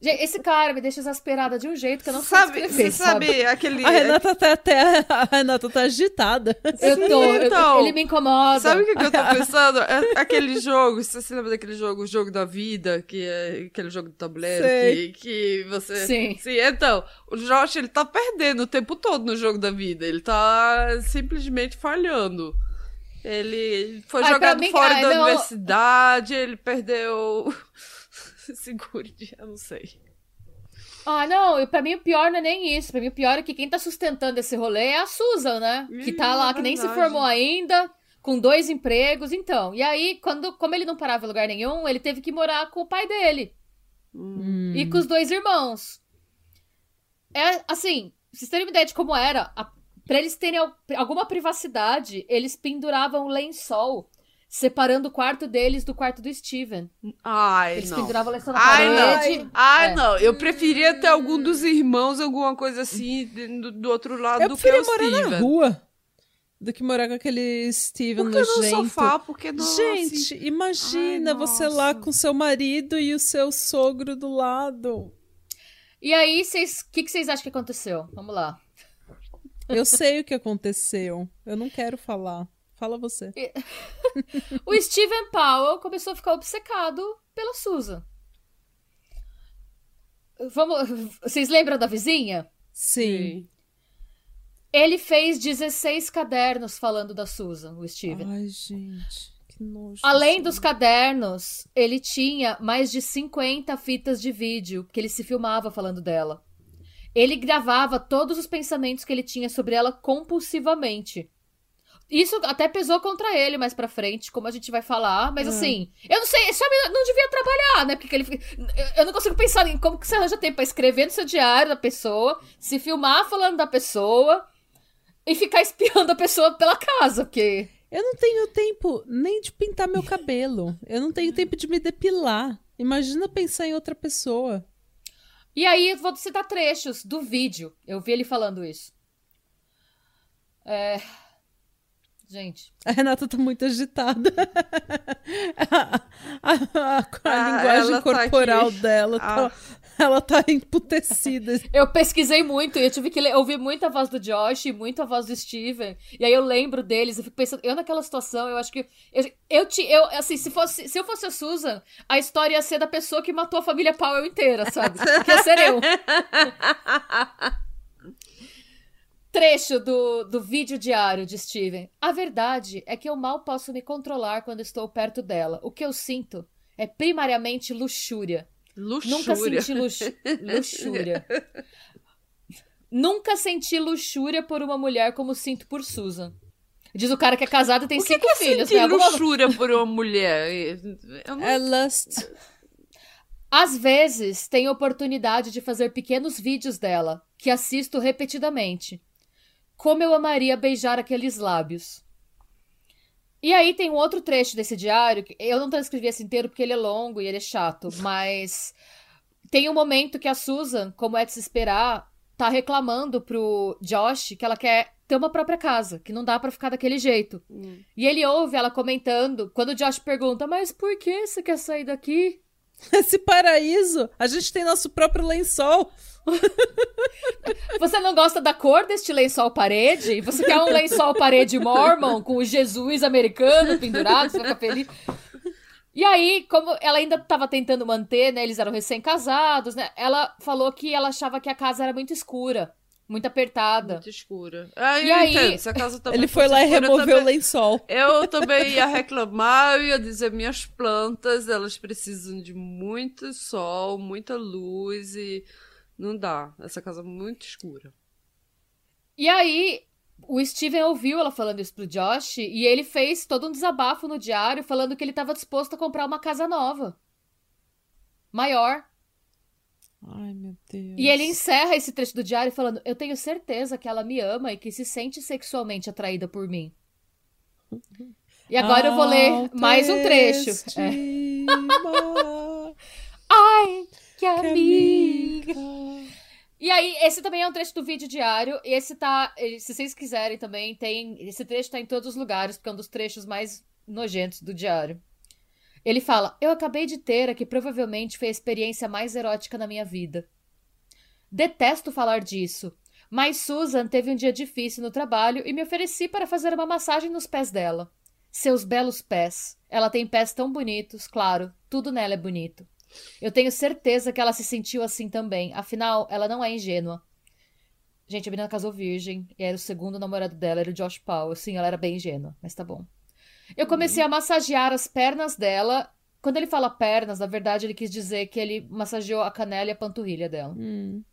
Esse cara me deixa exasperada de um jeito que eu não sei sabe, descrever, você sabe aquele... A Renata tá até. A Renata tá agitada. Eu tô, eu- então. ele me incomoda. Sabe o que, que eu tô pensando? É aquele jogo, você se lembra daquele jogo, o jogo da vida, que é aquele jogo de tabuleiro, Sei. que, que você. Sim. Sim, então, o Josh, ele tá perdendo o tempo todo no jogo da vida. Ele tá simplesmente falhando. Ele foi Ai, jogado mim- fora ai, da não. universidade, ele perdeu. Segure, eu não sei. Ah, não, pra mim o pior não é nem isso. Pra mim o pior é que quem tá sustentando esse rolê é a Susan, né? que tá lá, que nem se formou ainda, com dois empregos, então. E aí, quando, como ele não parava em lugar nenhum, ele teve que morar com o pai dele. Hum. E com os dois irmãos. É assim, vocês terem uma ideia de como era, a, pra eles terem al- alguma privacidade, eles penduravam lençol separando o quarto deles do quarto do Steven. Ai, Eles não. penduravam lençol na Ai, parede. não. Ai, É. não. Eu preferia ter algum dos irmãos, alguma coisa assim, do, do outro lado Eu do que o preferia morar Steven. na rua do que morar com aquele Steven Por que no nojento. sofá? Porque não, Gente, assim... imagina Ai, você lá com seu marido e o seu sogro do lado. E aí, vocês, o que, que vocês acham que aconteceu? Vamos lá. Eu sei o que aconteceu. Eu não quero falar. Fala você. O Steven Powell começou a ficar obcecado pela Susan. Vamos, vocês lembram da vizinha? Sim. Ele fez 16 cadernos falando da Susan, o Steven. Ai, gente. Que nojo. Além dos cadernos, ele tinha mais de 50 fitas de vídeo que ele se filmava falando dela. Ele gravava todos os pensamentos que ele tinha sobre ela compulsivamente. Isso até pesou contra ele mais pra frente, como a gente vai falar, mas Hum. assim, eu não sei, esse homem não devia trabalhar, né? Porque ele eu não consigo pensar em como que você arranja tempo pra escrever no seu diário da pessoa, se filmar falando da pessoa e ficar espiando a pessoa pela casa, porque Eu não tenho tempo nem de pintar meu cabelo. Eu não tenho tempo de me depilar. Imagina pensar em outra pessoa. E aí, eu vou citar trechos do vídeo. Eu vi ele falando isso. É. Gente. A Renata tá muito agitada. a, a- a- a Ah, linguagem tá corporal aqui. dela tá, Ah. ela tá emputecida. Eu pesquisei muito e eu tive que ler, ouvir muito a voz do Josh e muito a voz do Steven. E aí eu lembro deles, eu fico pensando, eu naquela situação, eu acho que. Eu, eu, ti- eu assim, se, fosse, se eu fosse a Susan, a história ia ser da pessoa que matou a família Powell inteira, sabe? Que ia ser eu. Trecho do, do vídeo diário de Steven. A verdade é que eu mal posso me controlar quando estou perto dela. O que eu sinto é primariamente luxúria. Luxúria. Nunca senti lux... luxúria. Nunca senti luxúria por uma mulher como sinto por Susan. Diz o cara que é casado e tem O que, cinco que é filhos, sentir né? Alguma- luxúria por uma mulher? Não... É lust. Às vezes, tenho oportunidade de fazer pequenos vídeos dela, que assisto repetidamente. Como eu amaria beijar aqueles lábios. E aí tem um outro trecho desse diário, que eu não transcrevi esse inteiro porque ele é longo e ele é chato, mas tem um momento que a Susan, como é de se esperar, tá reclamando pro Josh que ela quer ter uma própria casa, que não dá pra ficar daquele jeito. Hum. E ele ouve ela comentando, quando o Josh pergunta, mas por que você quer sair daqui? Esse paraíso. A gente tem nosso próprio lençol. Você não gosta da cor deste lençol parede? Você quer um lençol parede mormon com o Jesus americano pendurado? Você vai ficar feliz? E aí, como ela ainda estava tentando manter, né? Eles eram recém-casados, né? Ela falou que ela achava que a casa era muito escura, muito apertada. Muito escura. Eu E aí- entendo. Se a casa também Ele foi lá e escura, removeu o também- lençol. Eu também ia reclamar, eu ia dizer minhas plantas, elas precisam de muito sol, muita luz e não dá. Essa casa é muito escura. E aí, o Steven ouviu ela falando isso pro Josh e ele fez todo um desabafo no diário falando que ele estava disposto a comprar uma casa nova. Maior. Ai, meu Deus. E ele encerra esse trecho do diário falando: Eu tenho certeza que ela me ama e que se sente sexualmente atraída por mim. E agora eu vou ler mais um trecho. É. Ai, que que amiga. amiga. E aí, esse também é um trecho do vídeo diário. Esse tá. Se vocês quiserem também, tem. Esse trecho tá em todos os lugares, porque é um dos trechos mais nojentos do diário. Ele fala: Eu acabei de ter a que provavelmente foi a experiência mais erótica na minha vida. Detesto falar disso, mas Susan teve um dia difícil no trabalho e me ofereci para fazer uma massagem nos pés dela. Seus belos pés. Ela tem pés tão bonitos, claro, tudo nela é bonito. Eu tenho certeza que ela se sentiu assim também, afinal, ela não é ingênua. Gente, a menina casou virgem, e era o segundo namorado dela, era o Josh Powell. Sim, ela era bem ingênua, mas tá bom. Eu comecei a massagear as pernas dela. Quando ele fala pernas, na verdade, ele quis dizer que ele massageou a canela e a panturrilha dela. Hum.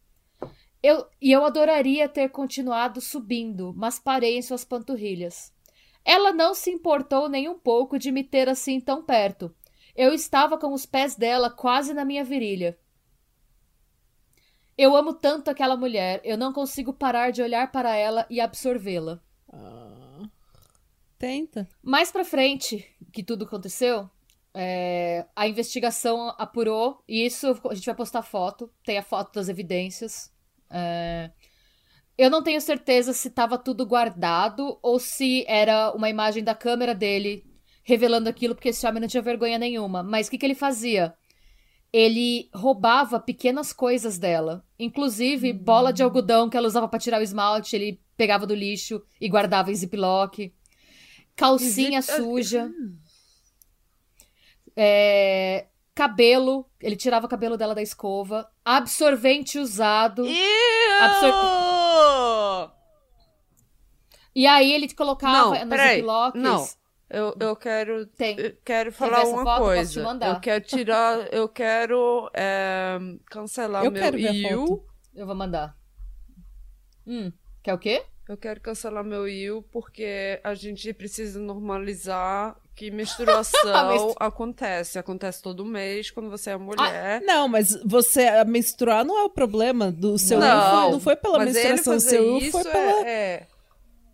Eu, e eu adoraria ter continuado subindo, mas parei em suas panturrilhas. Ela não se importou nem um pouco de me ter assim tão perto. Eu estava com os pés dela quase na minha virilha. Eu amo tanto aquela mulher, eu não consigo parar de olhar para ela e absorvê-la. Ah, tenta. Mais pra frente, que tudo aconteceu, é, a investigação apurou, e isso a gente vai postar foto, tem a foto das evidências. É, eu não tenho certeza se estava tudo guardado ou se era uma imagem da câmera dele revelando aquilo, porque esse homem não tinha vergonha nenhuma. Mas o que, que ele fazia? ele roubava pequenas coisas dela. Inclusive, hum. bola de algodão que ela usava para tirar o esmalte, ele pegava do lixo e guardava em ziplock. Calcinha suja. É... Cabelo, ele tirava o cabelo dela da escova. Absorvente usado. Absor... E aí ele colocava não, nos ziplocs. Não. Eu, eu quero Tem. Eu quero falar uma foto? coisa. Eu quero tirar, eu quero é, cancelar eu meu quero IU. Eu vou mandar. Hum, quer o quê? Eu quero cancelar meu IU porque a gente precisa normalizar que menstruação acontece. Acontece todo mês quando você é mulher. Ah, não, mas você menstruar não é o problema do seu não, IU. Não foi pela menstruação, seu IU foi pela. É,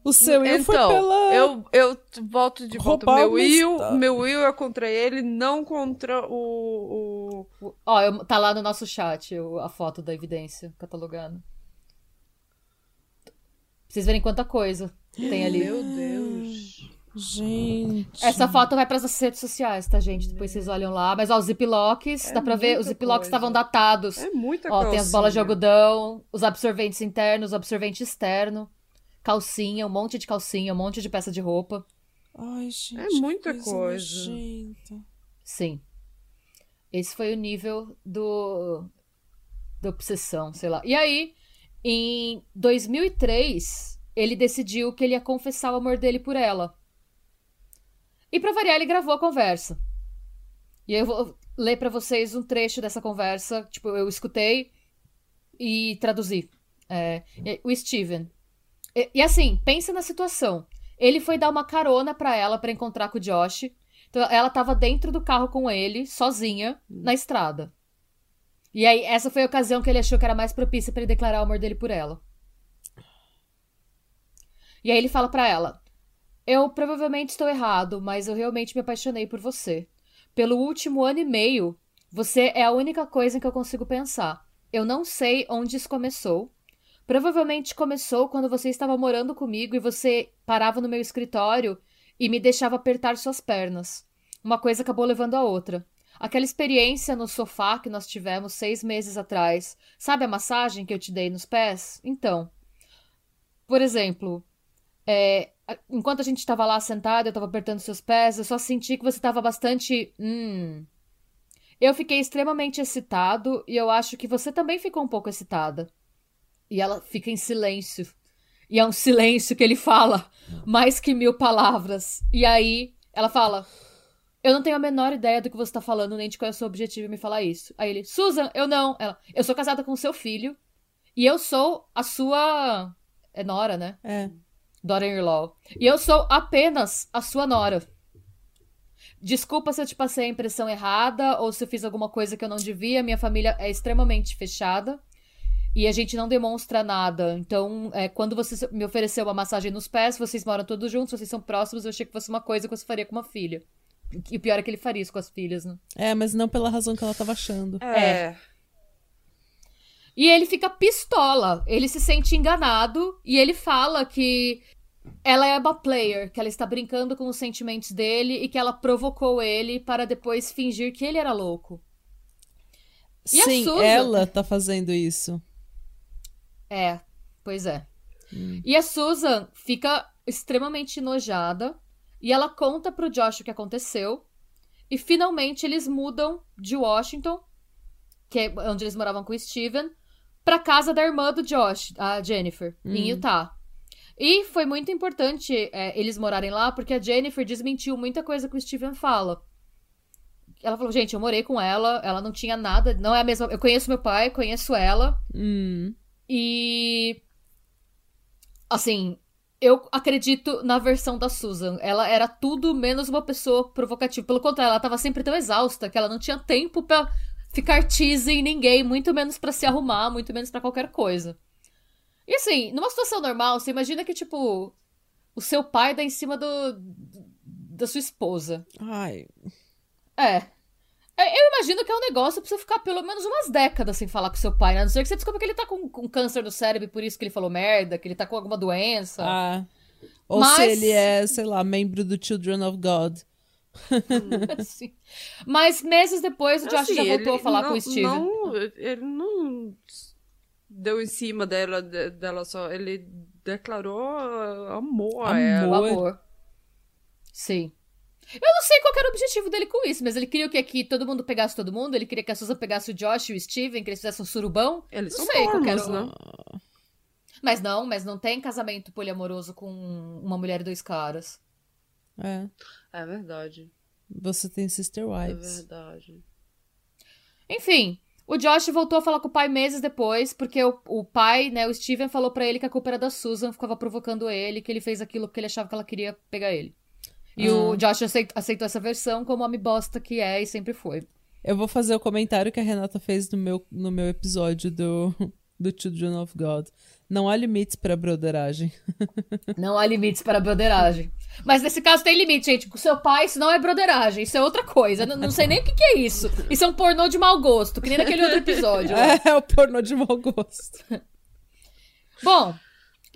o seu Will então, foi pela. Eu, eu volto de volta. Meu Will, meu Will é contra ele, não contra o. o... Ó, eu, tá lá no nosso chat a foto da evidência catalogada. Pra vocês verem quanta coisa tem ali. Meu Deus. Gente. Essa foto vai para as redes sociais, tá, gente? Depois vocês olham lá. Mas, ó, os ziplocs, é dá pra ver, os ziplocs estavam datados. É muita coisa. Ó, tem as bolas de algodão, os absorventes internos, o absorvente externo calcinha, um monte de calcinha, um monte de peça de roupa. Ai, gente. É muita coisa. Sim. Esse foi o nível do da obsessão, sei lá. E aí, em 2003, ele decidiu que ele ia confessar o amor dele por ela. E pra variar, ele gravou a conversa. E aí eu vou ler para vocês um trecho dessa conversa. Tipo, eu escutei e traduzi. É, o Steven, e, e assim, pensa na situação. Ele foi dar uma carona para ela para encontrar com o Josh. Então ela tava dentro do carro com ele, sozinha, na estrada. E aí, essa foi a ocasião que ele achou que era mais propícia para ele declarar o amor dele por ela. E aí ele fala para ela: Eu provavelmente estou errado, mas eu realmente me apaixonei por você. Pelo último ano e meio, você é a única coisa em que eu consigo pensar. Eu não sei onde isso começou, Provavelmente começou quando você estava morando comigo e você parava no meu escritório e me deixava apertar suas pernas. Uma coisa acabou levando a outra. Aquela experiência no sofá que nós tivemos seis meses atrás. Sabe a massagem que eu te dei nos pés? Então. Por exemplo, é, enquanto a gente estava lá sentada, eu estava apertando seus pés, eu só senti que você estava bastante. Hum. Eu fiquei extremamente excitado e eu acho que você também ficou um pouco excitada. E ela fica em silêncio. E é um silêncio que ele fala mais que mil palavras. E aí ela fala: Eu não tenho a menor ideia do que você tá falando, nem de qual é o seu objetivo em me falar isso. Aí ele: Susan, eu não. Ela: Eu sou casada com seu filho. E eu sou a sua. É Nora, né? É. Daughter-in-law. E eu sou apenas a sua Nora. Desculpa se eu te passei a impressão errada ou se eu fiz alguma coisa que eu não devia. Minha família é extremamente fechada e a gente não demonstra nada. Então, é, quando você me ofereceu uma massagem nos pés, vocês moram todos juntos, vocês são próximos, eu achei que fosse uma coisa que você faria com uma filha. E o pior é que ele faria isso com as filhas, né? É, mas não pela razão que ela tava achando. É. é. E ele fica pistola. Ele se sente enganado e ele fala que ela é uma player, que ela está brincando com os sentimentos dele e que ela provocou ele para depois fingir que ele era louco. E Sim, ela tá fazendo isso. É, pois é. Hum. E a Susan fica extremamente enojada e ela conta pro Josh o que aconteceu. E finalmente eles mudam de Washington, que é onde eles moravam com o Steven, pra casa da irmã do Josh, a Jennifer, hum. em Utah. E foi muito importante é, eles morarem lá, porque a Jennifer desmentiu muita coisa que o Steven fala. Ela falou, gente, eu morei com ela, ela não tinha nada, não é a mesma. Eu conheço meu pai, conheço ela. Hum. E. Assim. eu acredito na versão da Susan. Ela era tudo menos uma pessoa provocativa. Pelo contrário, ela tava sempre tão exausta que ela não tinha tempo pra ficar teasing ninguém, muito menos pra se arrumar, muito menos pra qualquer coisa. E assim, numa situação normal, você imagina que, tipo, o seu pai dá em cima do. da sua esposa. Ai. É. É, Eu imagino que é um negócio pra você ficar pelo menos umas décadas sem falar com seu pai, né? A não ser que você descubra que ele tá com, com câncer no cérebro e por isso que ele falou merda, que ele tá com alguma doença. Ah. Ou Mas- se ele é, sei lá, membro do Children of God. Assim. Mas meses depois o Josh Assim, já voltou a falar não- com o Steven. Não, ele não deu em cima dela, de- dela só. Ele declarou amor, a ela. O Amor. amor. Sim. Eu não sei qual era o objetivo dele com isso, mas ele queria o quê? Que todo mundo pegasse todo mundo? Ele queria que a Susan pegasse o Josh e o Steven, que eles fizessem um surubão? Eles Não são sei qual que era né? Mas não, mas não tem casamento poliamoroso com uma mulher e dois caras. É. É verdade. Você tem Sister É Wives. verdade. Enfim, o Josh voltou a falar com o pai meses depois, porque o, o pai, né, o Steven, falou pra ele que a culpa era da Susan, ficava provocando ele, que ele fez aquilo porque ele achava que ela queria pegar ele. E o Ah. Josh aceit- aceitou essa versão como homem bosta que é e sempre foi. Eu vou fazer o comentário que a Renata fez no meu, no meu episódio do, do Children of God. Não há limites pra broderagem. Não há limites para a broderagem. Mas nesse caso tem limite, gente. Com seu pai, isso não é broderagem, isso é outra coisa. Não, não sei nem o que, que é isso. Isso é um pornô de mau gosto, que nem naquele outro episódio. lá. É, o pornô de mau gosto. Bom,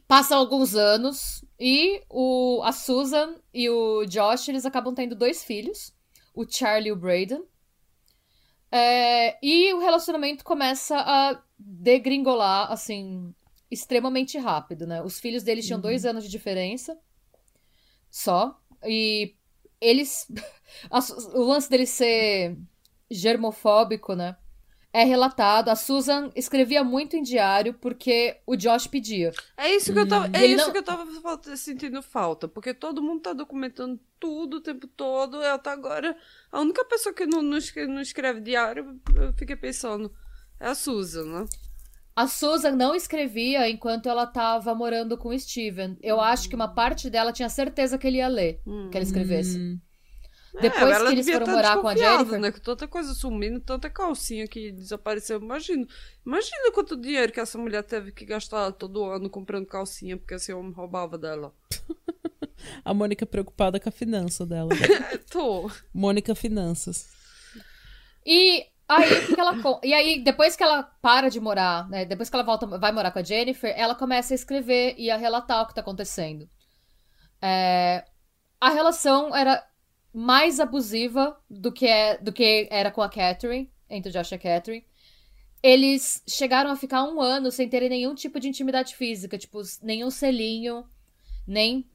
passam alguns anos e o, a Susan e o Josh, eles acabam tendo dois filhos, o Charlie e o Braden. É, e o relacionamento começa a degringolar, assim, extremamente rápido, né? Os filhos deles tinham dois anos de diferença só. E eles. o lance dele ser germofóbico, né? É relatado. A Susan escrevia muito em diário porque o Josh pedia. É isso que eu tava, é isso não- que eu tava falta- sentindo falta, porque todo mundo tá documentando tudo o tempo todo, eu até agora a única pessoa que não, não, escreve, não escreve diário, eu fiquei pensando, é a Susan, né? A Susan não escrevia enquanto ela tava morando com o Steven. Eu acho que uma parte dela tinha certeza que ele ia ler, que ela escrevesse. Hum. Depois ela que eles foram morar com a Jennifer. Né? Que tanta coisa sumindo, tanta calcinha que desapareceu. Imagina. Imagina quanto dinheiro que essa mulher teve que gastar todo ano comprando calcinha porque esse homem roubava dela. A Mônica preocupada com a finança dela. É, tô. Mônica Finanças. E aí, que ela e aí, depois que ela para de morar, né? Depois que ela volta, vai morar com a Jennifer, ela começa a escrever e a relatar o que tá acontecendo. É, a relação era mais abusiva do que, é, do que era com a Catherine, entre o Josh e a Catherine. Eles chegaram a ficar um ano sem terem nenhum tipo de intimidade física, tipo, nenhum selinho, nem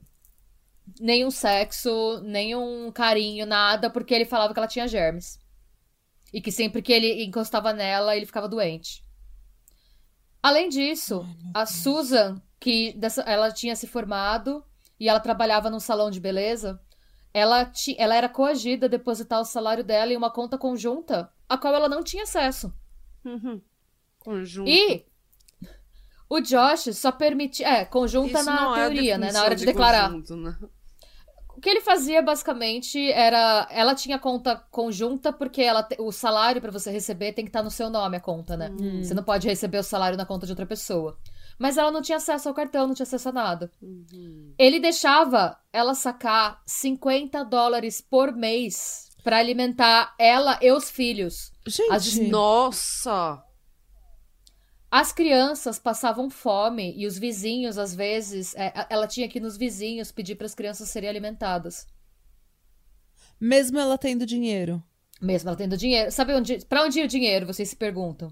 nenhum sexo, nenhum carinho, nada, porque ele falava que ela tinha germes. E que sempre que ele encostava nela, ele ficava doente. Além disso, a Susan, que dessa- ela tinha se formado e ela trabalhava num salão de beleza, ela, ti- ela era coagida a depositar o salário dela em uma conta conjunta, a qual ela não tinha acesso. Uhum. Conjunto. E o Josh só permitia. É, conjunta Isso na não é a teoria, né? Na hora de declarar. conjunto, né? O que ele fazia basicamente era. Ela tinha conta conjunta porque ela te- o salário pra você receber tem que estar no seu nome a conta, né? Você não pode receber o salário na conta de outra pessoa. Mas ela não tinha acesso ao cartão, não tinha acesso a nada. Uhum. Ele deixava ela sacar 50 dólares por mês pra alimentar ela e os filhos. As Gente, Nossa! As crianças passavam fome e os vizinhos, às vezes, é, ela tinha que ir nos vizinhos pedir para as crianças serem alimentadas. mesmo ela tendo dinheiro. Mesmo ela tendo dinheiro. Sabe onde, para onde ia o dinheiro, vocês se perguntam?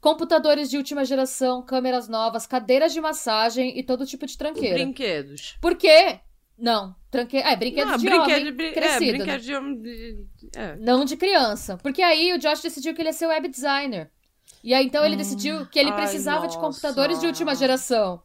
Computadores de última geração, câmeras novas, cadeiras de massagem e todo tipo de tranqueira. Brinquedos. Por quê? Não, tranque... é, brinquedos Ah, de brinquedo homem de brin- crescido, É, né? de homem. de- É. Não de criança. Porque aí o Josh decidiu que ele ia ser web designer. E aí então ele decidiu que ele Ai, precisava de nossa. computadores de última geração.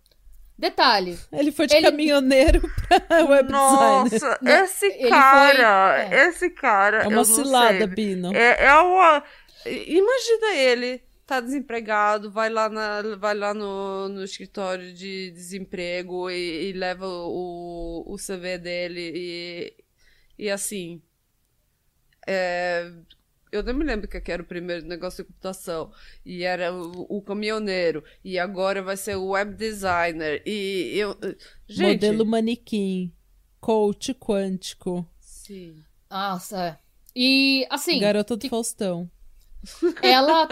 Detalhe, Ele foi de Ele- caminhoneiro pra web designer. Nossa, esse Ele cara, foi- esse cara. É eu uma não cilada, sei. Bino. É, é uma. Imagina ele tá desempregado, vai lá, na, vai lá no, no escritório de desemprego e, e leva o, o CV dele e, e assim. É, eu não me lembro que era o primeiro negócio de computação. E era o, o caminhoneiro. E agora vai ser o web designer. E eu. Gente. Modelo manequim. Coach quântico. Sim. Nossa, é. E assim. Garota do que- Faustão. Ela,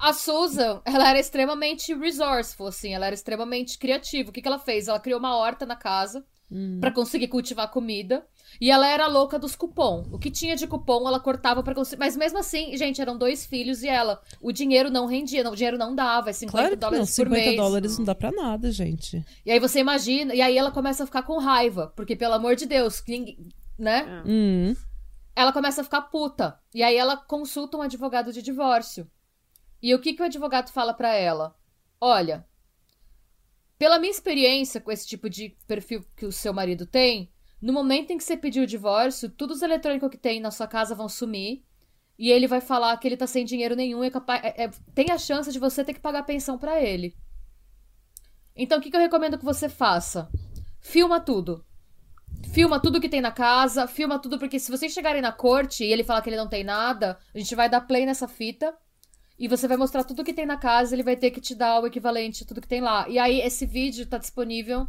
a Susan, ela era extremamente resourceful, assim, ela era extremamente criativa. O que, que ela fez? Ela criou uma horta na casa Hum. pra conseguir cultivar comida. E ela era louca dos cupom. O que tinha de cupom, ela cortava pra conseguir. Mas mesmo assim, gente, eram dois filhos e ela. O dinheiro não rendia, não, o dinheiro não dava, é 50 Claro que não, dólares por 50 mês. dólares não dá pra nada, gente. E aí você imagina, e aí ela começa a ficar com raiva, porque pelo amor de Deus, ninguém- né? Hum. Ela começa a ficar puta. E aí ela consulta um advogado de divórcio. E o que, que o advogado fala pra ela? Olha, pela minha experiência com esse tipo de perfil que o seu marido tem, no momento em que você pedir o divórcio, todos os eletrônicos que tem na sua casa vão sumir. E ele vai falar que ele tá sem dinheiro nenhum e é capaz, é- é- tem a chance de você ter que pagar pensão pra ele. Então o que, que eu recomendo que você faça? Filma tudo. Filma tudo que tem na casa, filma tudo, porque se vocês chegarem na corte e ele falar que ele não tem nada, a gente vai dar play nessa fita e você vai mostrar tudo que tem na casa, ele vai ter que te dar o equivalente a tudo que tem lá. E aí, esse vídeo tá disponível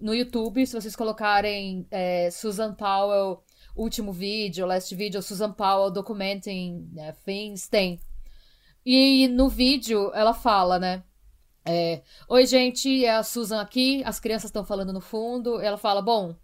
no YouTube, se vocês colocarem é, Susan Powell, último vídeo, last vídeo, Susan Powell documenting né, things, tem. E no vídeo ela fala, né? é, Oi, gente, é a Susan aqui, as crianças estão falando no fundo. Ela fala, bom,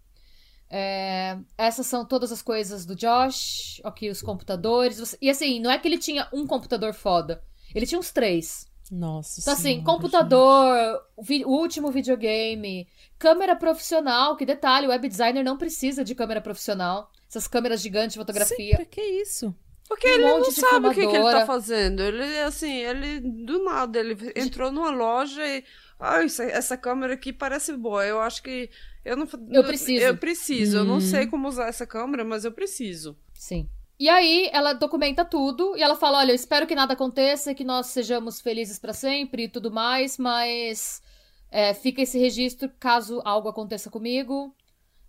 é, essas são todas as coisas do Josh, aqui os computadores. Você- E assim, não é que ele tinha um computador foda. Ele tinha uns três. Nossa Então, assim, Senhora, computador, o, vi- o último videogame, câmera profissional, que detalhe, o web designer não precisa de câmera profissional. Essas câmeras gigantes de fotografia. Sim, pra que isso? Porque Um ele não sabe o que, que ele tá fazendo. Ele, assim, ele, do nada, ele entrou numa loja e. Ah, isso- essa câmera aqui parece boa. Eu acho que. Eu não. Eu preciso. Eu preciso. Eu não Hum. sei como usar essa câmera, mas eu preciso. Sim. E aí, ela documenta tudo e ela fala: Olha, eu espero que nada aconteça, que nós sejamos felizes pra sempre e tudo mais, mas é, fica esse registro caso algo aconteça comigo.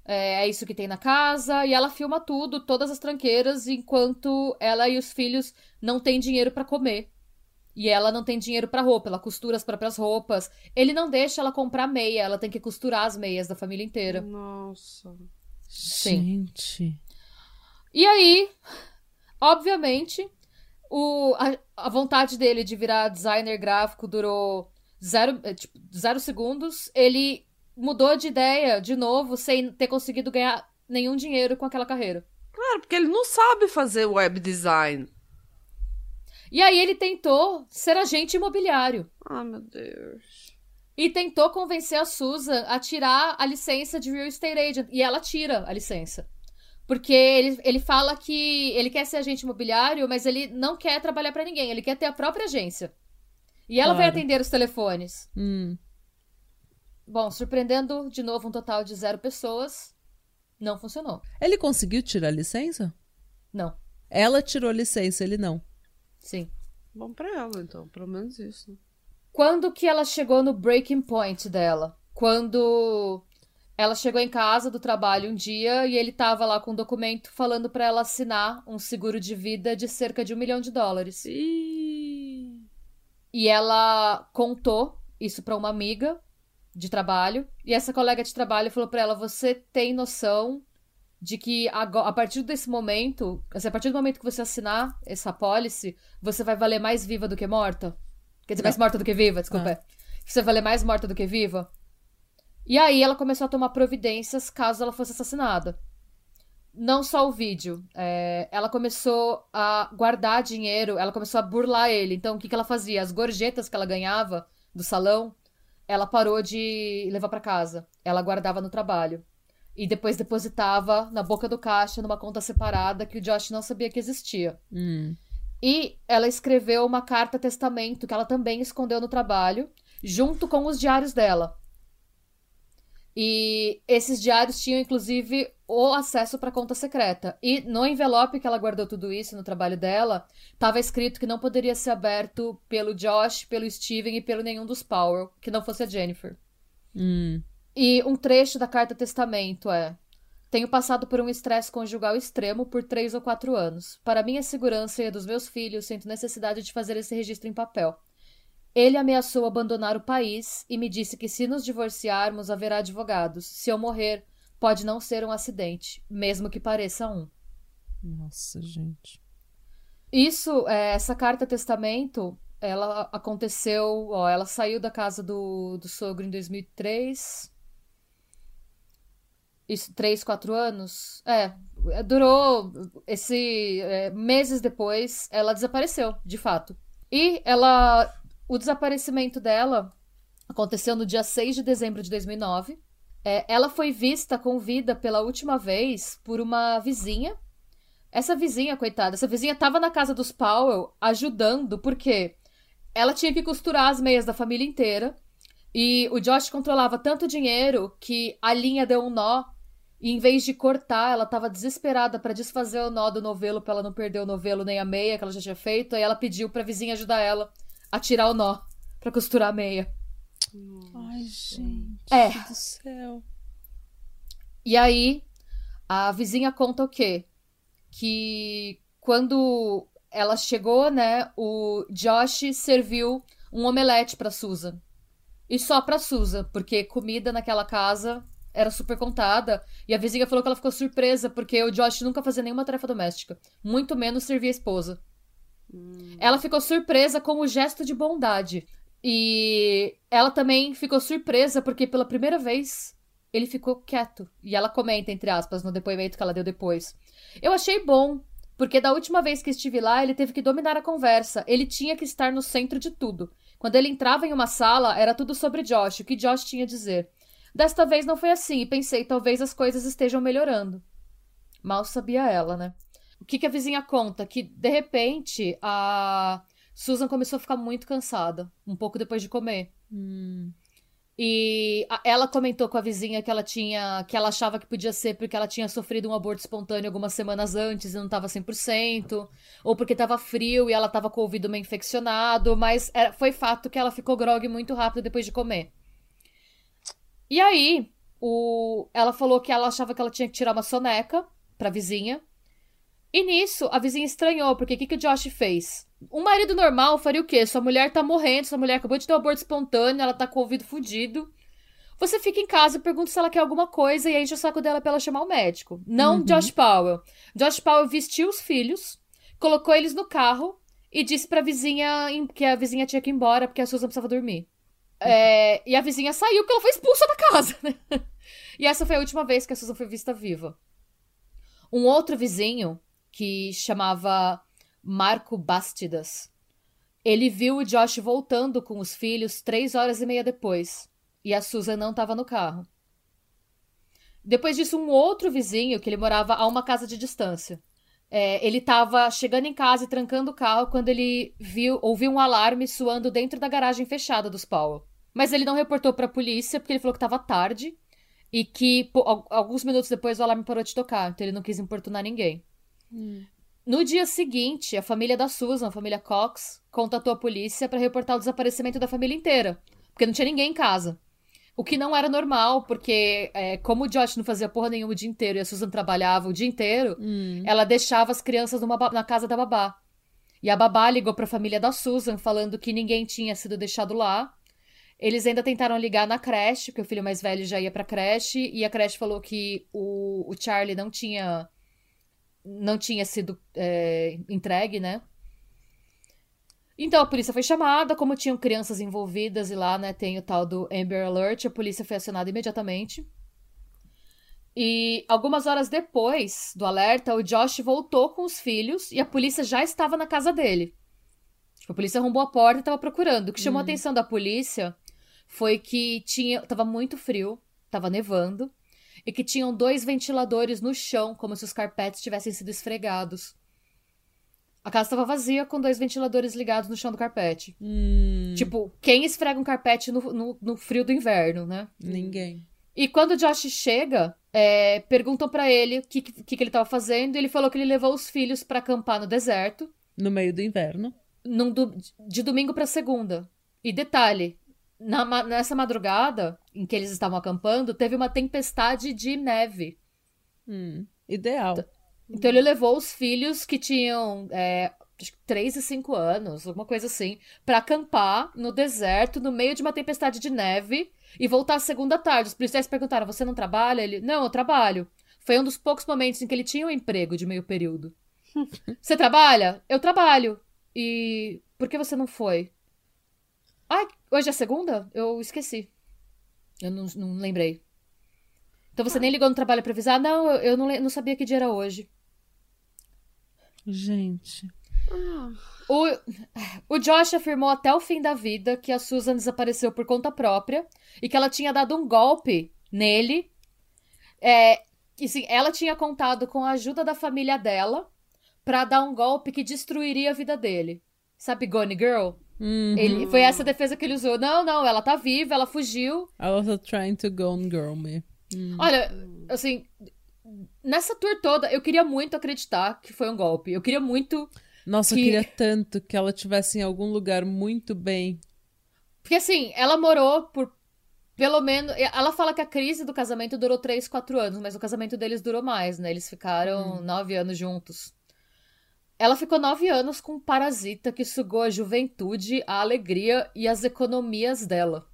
É, é isso que tem na casa. E ela filma tudo, todas as tranqueiras, enquanto ela e os filhos não têm dinheiro pra comer. E ela não tem dinheiro pra roupa, ela costura as próprias roupas. Ele não deixa ela comprar meia, ela tem que costurar as meias da família inteira. Nossa. Sim. Gente. E aí, obviamente, o, a, a vontade dele de virar designer gráfico durou zero, é, tipo, zero segundos. Ele mudou de ideia de novo, sem ter conseguido ganhar nenhum dinheiro com aquela carreira. Claro, porque ele não sabe fazer web design. E aí ele tentou ser agente imobiliário. Ah, meu Deus. E tentou convencer a Susan a tirar a licença de real estate agent. E ela tira a licença. Porque ele, ele fala que ele quer ser agente imobiliário, mas ele não quer trabalhar pra ninguém. Ele quer ter a própria agência. E ela vai Claro. atender os telefones. Hum. Bom, surpreendendo de novo um total de zero pessoas. Não funcionou. Ele conseguiu tirar a licença? Não. Ela tirou a licença, ele não. Sim. Bom pra ela, então. Pelo menos isso. Quando que ela chegou no breaking point dela? Quando ela chegou em casa do trabalho um dia e ele tava lá com um documento falando pra ela assinar um seguro de vida de cerca de um milhão de dólares. Ih. E ela contou isso pra uma amiga de trabalho. E essa colega de trabalho falou pra ela: Você tem noção de que a partir desse momento, a partir do momento que você assinar essa policy, você vai valer mais viva do que morta? Quer dizer, mais morta do que viva, desculpa. Ah. é. Você vai valer mais morta do que viva? E aí ela começou a tomar providências caso ela fosse assassinada. Não só o vídeo. é, ela começou a guardar dinheiro, ela começou a burlar ele. Então, o que, que ela fazia? As gorjetas que ela ganhava do salão, ela parou de levar pra casa. Ela guardava no trabalho. E depois depositava na boca do caixa, numa conta separada, que o Josh não sabia que existia. Hum. E ela escreveu uma carta testamento que ela também escondeu no trabalho, junto com os diários dela. E esses diários tinham, inclusive, o acesso para conta secreta. E no envelope que ela guardou tudo isso no trabalho dela, estava escrito que não poderia ser aberto pelo Josh, pelo Steven e pelo nenhum dos Powell, que não fosse a Jennifer. Hum. E um trecho da carta testamento é: Tenho passado por um estresse conjugal extremo por três ou quatro anos. Para minha segurança e a dos meus filhos, sinto necessidade de fazer esse registro em papel. Ele ameaçou abandonar o país e me disse que se nos divorciarmos haverá advogados. Se eu morrer, pode não ser um acidente, mesmo que pareça um. Nossa, gente. Isso, é, essa carta testamento, ela aconteceu, ó, ela saiu da casa do, do sogro em 2003. Isso, três, quatro anos? É, durou esse é, meses depois, ela desapareceu, de fato. E ela o desaparecimento dela aconteceu no dia 6 de dezembro de 2009. É, ela foi vista com vida pela última vez por uma vizinha. Essa vizinha, coitada, essa vizinha estava na casa dos Powell ajudando, porque ela tinha que costurar as meias da família inteira. E o Josh controlava tanto dinheiro que a linha deu um nó. E em vez de cortar, ela estava desesperada para desfazer o nó do novelo para ela não perder o novelo nem a meia que ela já tinha feito. Aí ela pediu para a vizinha ajudar ela a tirar o nó para costurar a meia. Ai, gente É. do céu. E aí, a vizinha conta o quê? Que quando ela chegou, né, o Josh serviu um omelete pra Susan. E só pra Susan, porque comida naquela casa era super contada. E a vizinha falou que ela ficou surpresa, porque o Josh nunca fazia nenhuma tarefa doméstica. Muito menos servir a esposa. Ela ficou surpresa com o gesto de bondade. E ela também ficou surpresa porque pela primeira vez ele ficou quieto. E ela comenta, entre aspas, no depoimento que ela deu depois. Eu achei bom, porque da última vez que estive lá, ele teve que dominar a conversa. Ele tinha que estar no centro de tudo. Quando ele entrava em uma sala, era tudo sobre Josh, o que Josh tinha a dizer. Desta vez não foi assim, e pensei, talvez as coisas estejam melhorando. Mal sabia ela, né? O que, que a vizinha conta? Que, de repente, a Susan começou a ficar muito cansada, um pouco depois de comer. Hum. E a- ela comentou com a vizinha que ela tinha, que ela achava que podia ser porque ela tinha sofrido um aborto espontâneo algumas semanas antes e não estava 100%, ou porque estava frio e ela estava com o ouvido meio infeccionado, mas era- foi fato que ela ficou grogue muito rápido depois de comer. E aí, o, ela falou que ela achava que ela tinha que tirar uma soneca pra vizinha. E nisso, a vizinha estranhou, porque o que, que o Josh fez? Um marido normal faria o quê? Sua mulher tá morrendo, sua mulher acabou de ter um aborto espontâneo, ela tá com o ouvido fudido. Você fica em casa e pergunta se ela quer alguma coisa e enche o saco dela pra ela chamar o médico. Não Josh Powell. Josh Powell vestiu os filhos, colocou eles no carro e disse pra vizinha que a vizinha tinha que ir embora porque a Susan precisava dormir. É, e a vizinha saiu porque ela foi expulsa da casa, né? E essa foi a última vez que a Susan foi vista viva. Um outro vizinho, que chamava Marco Bastidas, ele viu o Josh voltando com os filhos três horas e meia depois. E a Susan não estava no carro. Depois disso, um outro vizinho, que ele morava a uma casa de distância. É, ele estava chegando em casa e trancando o carro quando ele viu, ouviu um alarme soando dentro da garagem fechada dos Powell. Mas ele não reportou para a polícia porque ele falou que estava tarde e que pô, al- alguns minutos depois o alarme parou de tocar, então ele não quis importunar ninguém. No dia seguinte, a família da Susan, a família Cox, contatou a polícia para reportar o desaparecimento da família inteira, porque não tinha ninguém em casa. O que não era normal, porque é, como o Josh não fazia porra nenhuma o dia inteiro e a Susan trabalhava o dia inteiro, Hum. ela deixava as crianças numa na casa da babá. E a babá ligou pra família da Susan falando que ninguém tinha sido deixado lá. Eles ainda tentaram ligar na creche, porque o filho mais velho já ia pra creche, e a creche falou que o, o Charlie não tinha não tinha sido é, entregue, né? Então a polícia foi chamada, como tinham crianças envolvidas e lá, né, tem o tal do Amber Alert, a polícia foi acionada imediatamente. E algumas horas depois do alerta, o Josh voltou com os filhos e a polícia já estava na casa dele. Tipo, a polícia arrombou a porta e estava procurando. O que chamou a atenção da polícia foi que tinha, tava muito frio, tava nevando, e que tinham dois ventiladores no chão, como se os carpetes tivessem sido esfregados. A casa estava vazia com dois ventiladores ligados no chão do carpete. Hum. Tipo, quem esfrega um carpete no, no, no frio do inverno, né? Ninguém. E quando o Josh chega, é, perguntam pra ele o que, que, que ele tava fazendo. E ele falou que ele levou os filhos pra acampar no deserto. No meio do inverno. num de domingo pra segunda. E detalhe, na nessa madrugada em que eles estavam acampando, teve uma tempestade de neve. Hum, ideal. Então ele levou os filhos que tinham é, acho que 3 e 5 anos, alguma coisa assim, pra acampar no deserto, no meio de uma tempestade de neve, e voltar segunda tarde. Os policiais perguntaram: Você não trabalha? Ele: Não, eu trabalho. Foi um dos poucos momentos em que ele tinha um emprego de meio período. Você trabalha? Eu trabalho. E por que você não foi? Ai, hoje é segunda? Eu esqueci. Eu não, não lembrei. Então você nem ligou no trabalho pra avisar? Não, eu, eu não, não sabia que dia era hoje. Gente. O, o Josh afirmou até o fim da vida que a Susan desapareceu por conta própria e que ela tinha dado um golpe nele. É, que sim, ela tinha contado com a ajuda da família dela pra dar um golpe que destruiria a vida dele. Sabe Gone Girl? Uhum. Ele, foi essa defesa que ele usou. Não, não, ela tá viva, ela fugiu. I was trying to go on girl me. Olha, assim, nessa tour toda, eu queria muito acreditar que foi um golpe. Eu queria muito Nossa, eu Que- queria tanto que ela tivesse em algum lugar muito bem. Porque assim, ela morou por pelo menos. Ela fala que a crise do casamento durou 3, 4 anos, mas o casamento deles durou mais, né? Eles ficaram 9 anos juntos. Ela ficou 9 anos com um parasita que sugou a juventude, a alegria e as economias dela.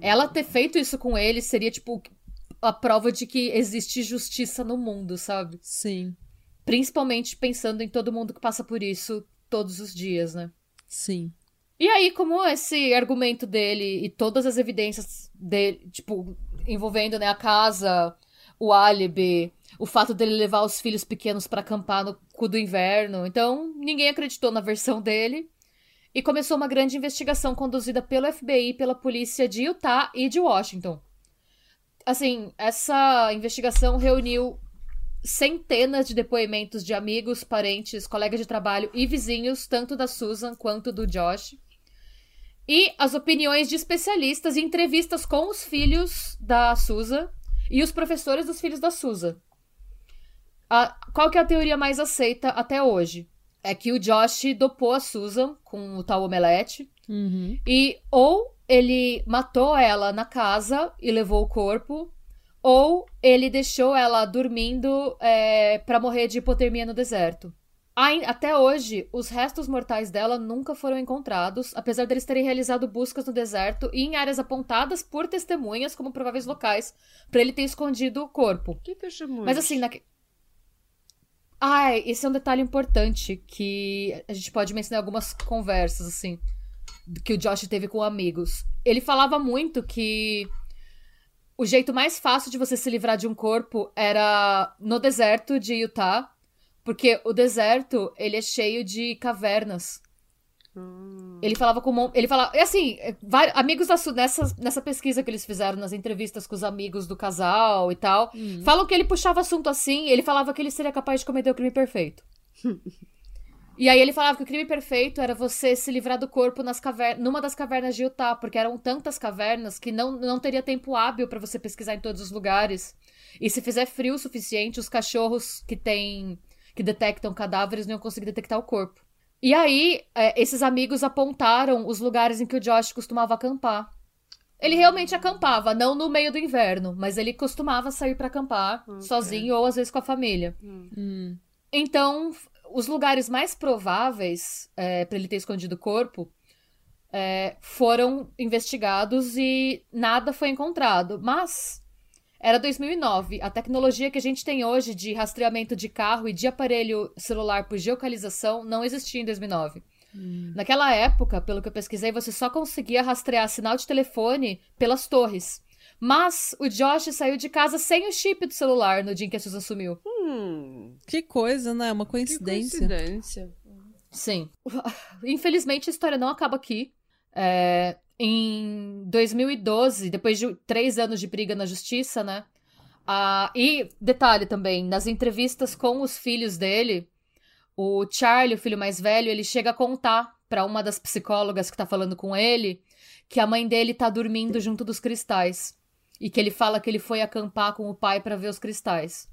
Ela ter feito isso com ele seria, tipo, a prova de que existe justiça no mundo, sabe? Sim, Principalmente pensando em todo mundo que passa por isso todos os dias, né? sim. E aí, como esse argumento dele e todas as evidências dele, tipo, envolvendo né, a casa, o álibi, o fato dele levar os filhos pequenos pra acampar no cu do inverno, então ninguém acreditou na versão dele. E começou uma grande investigação conduzida pelo FBI, pela polícia de Utah e de Washington. Assim, essa investigação reuniu centenas de depoimentos de amigos, parentes, colegas de trabalho e vizinhos, tanto da Susan quanto do Josh. E as opiniões de especialistas e entrevistas com os filhos da Susan e os professores dos filhos da Susan. A- qual que é a teoria mais aceita até hoje? É que o Josh dopou a Susan com o tal omelete Uhum. e ou ele matou ela na casa e levou o corpo, ou ele deixou ela dormindo é, para morrer de hipotermia no deserto. Até hoje, os restos mortais dela nunca foram encontrados, apesar deles terem realizado buscas no deserto e em áreas apontadas por testemunhas como prováveis locais para ele ter escondido o corpo. Que testemunho. Mas assim, naque... Ai, esse é um detalhe importante que a gente pode mencionar em algumas conversas, assim, que o Josh teve com amigos. Ele falava muito que o jeito mais fácil de você se livrar de um corpo era no deserto de Utah, porque o deserto, ele é cheio de cavernas. Hum. Ele falava com. Ele falava. E assim, amigos da nessa, nessa pesquisa que eles fizeram nas entrevistas com os amigos do casal e tal, falam que ele puxava assunto assim, ele falava que ele seria capaz de cometer o crime perfeito. e aí ele falava que o crime perfeito era você se livrar do corpo nas caver numa das cavernas de Utah, porque eram tantas cavernas que não, não teria tempo hábil pra você pesquisar em todos os lugares. E se fizer frio o suficiente, os cachorros que têm. que detectam cadáveres não iam conseguir detectar o corpo. E aí, é, esses amigos apontaram os lugares em que o Josh costumava acampar. Ele realmente acampava, não no meio do inverno, mas ele costumava sair pra acampar sozinho ou às vezes com a família. Hum. Então, f- os lugares mais prováveis é, para ele ter escondido o corpo é, foram investigados e nada foi encontrado. Mas era 2009. A tecnologia que a gente tem hoje de rastreamento de carro e de aparelho celular por geocalização não existia em 2009. Naquela época, pelo que eu pesquisei, você só conseguia rastrear sinal de telefone pelas torres. Mas o Josh saiu de casa sem o chip do celular no dia em que a Susan sumiu. Hum, Que coisa, né? Uma que coincidência. coincidência. Sim. Infelizmente, a história não acaba aqui. É, em 2012, depois de três anos de briga na justiça, né? Ah, e detalhe também, nas entrevistas com os filhos dele, o Charlie, o filho mais velho, ele chega a contar pra uma das psicólogas que tá falando com ele que a mãe dele tá dormindo junto dos cristais. E que ele fala que ele foi acampar com o pai para ver os cristais.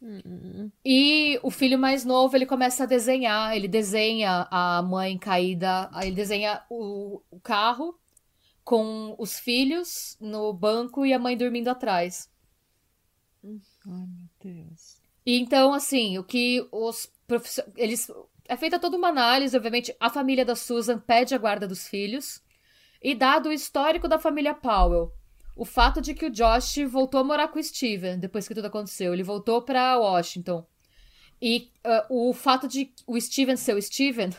Hum. E o filho mais novo, ele começa a desenhar. Ele desenha a mãe caída, aí ele desenha o, o carro com os filhos no banco e a mãe dormindo atrás. Ai, meu Deus. E então, assim, o que os professores. Eles. É feita toda uma análise, obviamente. A família da Susan pede a guarda dos filhos. E dado o histórico da família Powell, o fato de que o Josh voltou a morar com o Steven depois que tudo aconteceu. Ele voltou para Washington. E uh, o fato de o Steven ser o Steven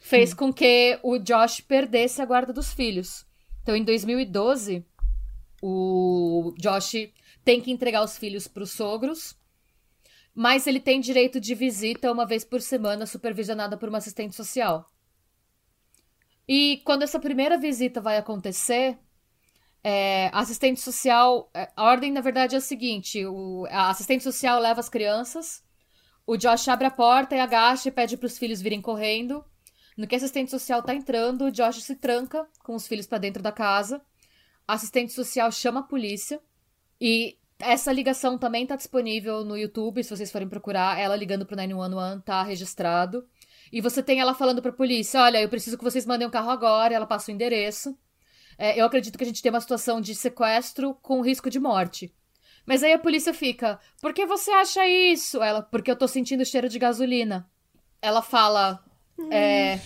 fez com que o Josh perdesse a guarda dos filhos. Então, em 2012, o Josh tem que entregar os filhos para os sogros, mas ele tem direito de visita uma vez por semana, supervisionada por uma assistente social. E quando essa primeira visita vai acontecer, é, a assistente social. é, A ordem, na verdade, é a seguinte: o, a assistente social leva as crianças, o Josh abre a porta e agacha e pede para os filhos virem correndo. No que a assistente social tá entrando, o Josh se tranca com os filhos para dentro da casa. A assistente social chama a polícia. E essa ligação também tá disponível no YouTube, se vocês forem procurar. Ela ligando pro 911 tá registrado. E você tem ela falando pra polícia: olha, eu preciso que vocês mandem um carro agora. Ela passa o endereço. É, eu acredito que a gente tem uma situação de sequestro com risco de morte. Mas aí a polícia fica: por que você acha isso? Ela, porque eu tô sentindo cheiro de gasolina. Ela fala: é,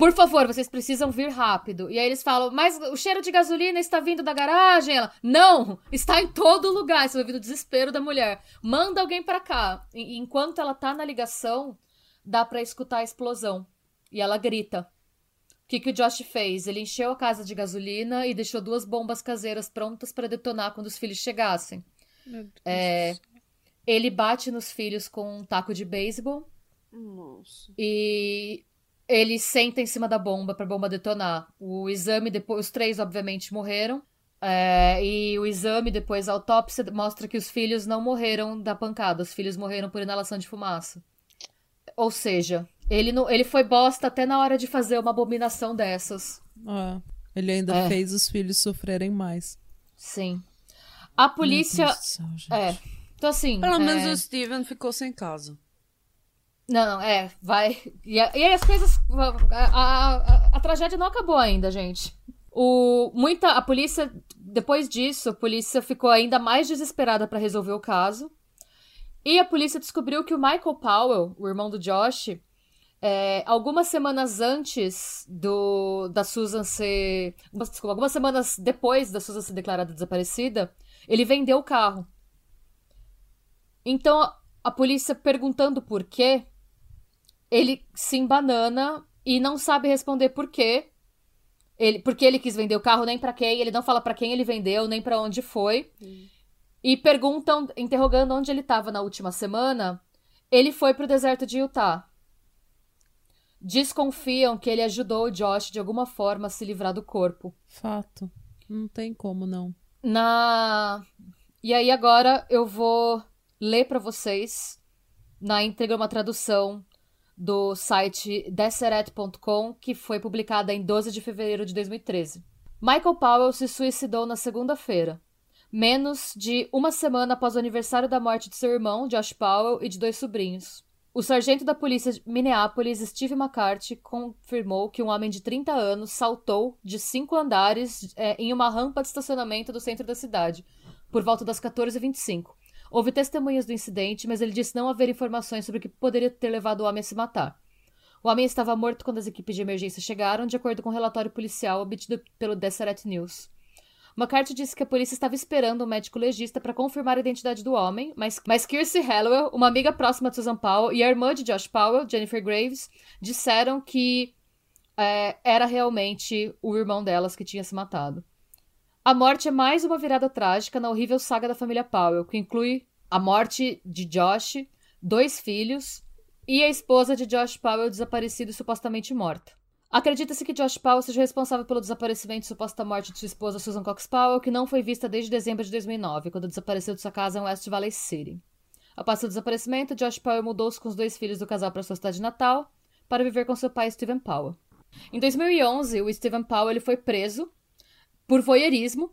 por favor, vocês precisam vir rápido. E aí eles falam, mas o cheiro de gasolina está vindo da garagem? Ela, não, está em todo lugar. Você vai ouvir o desespero da mulher. Manda alguém pra cá. E, enquanto ela tá na ligação, dá pra escutar a explosão. E ela grita. O que, que o Josh fez? Ele encheu a casa de gasolina e deixou duas bombas caseiras prontas para detonar quando os filhos chegassem. Meu Deus. É, ele bate nos filhos com um taco de beisebol Nossa. e ele senta em cima da bomba pra bomba detonar. O exame depois, os três obviamente morreram. É, e o exame depois, a autópsia mostra que os filhos não morreram da pancada, os filhos morreram por inalação de fumaça. Ou seja, ele não, ele foi bosta até na hora de fazer uma abominação dessas. Ah, ele ainda É. fez os filhos sofrerem mais. Sim. A polícia, céu, gente. é. Então assim, Pelo é, menos o Steven ficou sem casa. Não, não, é, vai. E, e aí as coisas. A, a- a- a tragédia não acabou ainda, gente. O, muita, a polícia, depois disso, a polícia ficou ainda mais desesperada pra resolver o caso. E a polícia descobriu que o Michael Powell, o irmão do Josh, é, algumas semanas antes do da Susan ser. Desculpa, algumas semanas depois da Susan ser declarada desaparecida, ele vendeu o carro. Então, a- a polícia perguntando por quê, ele se embanana e não sabe responder por quê. Ele, porque ele quis vender o carro, nem pra quem, ele não fala pra quem ele vendeu, nem pra onde foi. E perguntam, interrogando onde ele tava na última semana, ele foi pro deserto de Utah. Desconfiam que ele ajudou o Josh de alguma forma a se livrar do corpo. Fato. Não tem como, não. Na E aí agora eu vou ler pra vocês na íntegra uma tradução do site Deseret.com, que foi publicada em 12 de fevereiro de 2013. Michael Powell se suicidou na segunda-feira, menos de uma semana após o aniversário da morte de seu irmão, Josh Powell, e de dois sobrinhos. O sargento da polícia de Minneapolis, Steve McCarthy, confirmou que um homem de 30 anos saltou de cinco andares eh, em uma rampa de estacionamento do centro da cidade, por volta das 14h25. Houve testemunhas do incidente, mas ele disse não haver informações sobre o que poderia ter levado o homem a se matar. O homem estava morto quando as equipes de emergência chegaram, de acordo com o relatório policial obtido pelo Deseret News. McCarthy disse que a polícia estava esperando um médico legista para confirmar a identidade do homem, mas, mas Kirsty Hallowell, uma amiga próxima de Susan Powell, e a irmã de Josh Powell, Jennifer Graves, disseram que é, era realmente o irmão delas que tinha se matado. A morte é mais uma virada trágica na horrível saga da família Powell, que inclui a morte de Josh, dois filhos e a esposa de Josh Powell desaparecida e supostamente morta. Acredita-se que Josh Powell seja responsável pelo desaparecimento e suposta morte de sua esposa Susan Cox Powell, que não foi vista desde dezembro de 2009, quando desapareceu de sua casa em West Valley City. Após seu desaparecimento, Josh Powell mudou-se com os dois filhos do casal para sua cidade natal para viver com seu pai Stephen Powell. Em 2011, o Stephen Powell ele foi preso por voyeurismo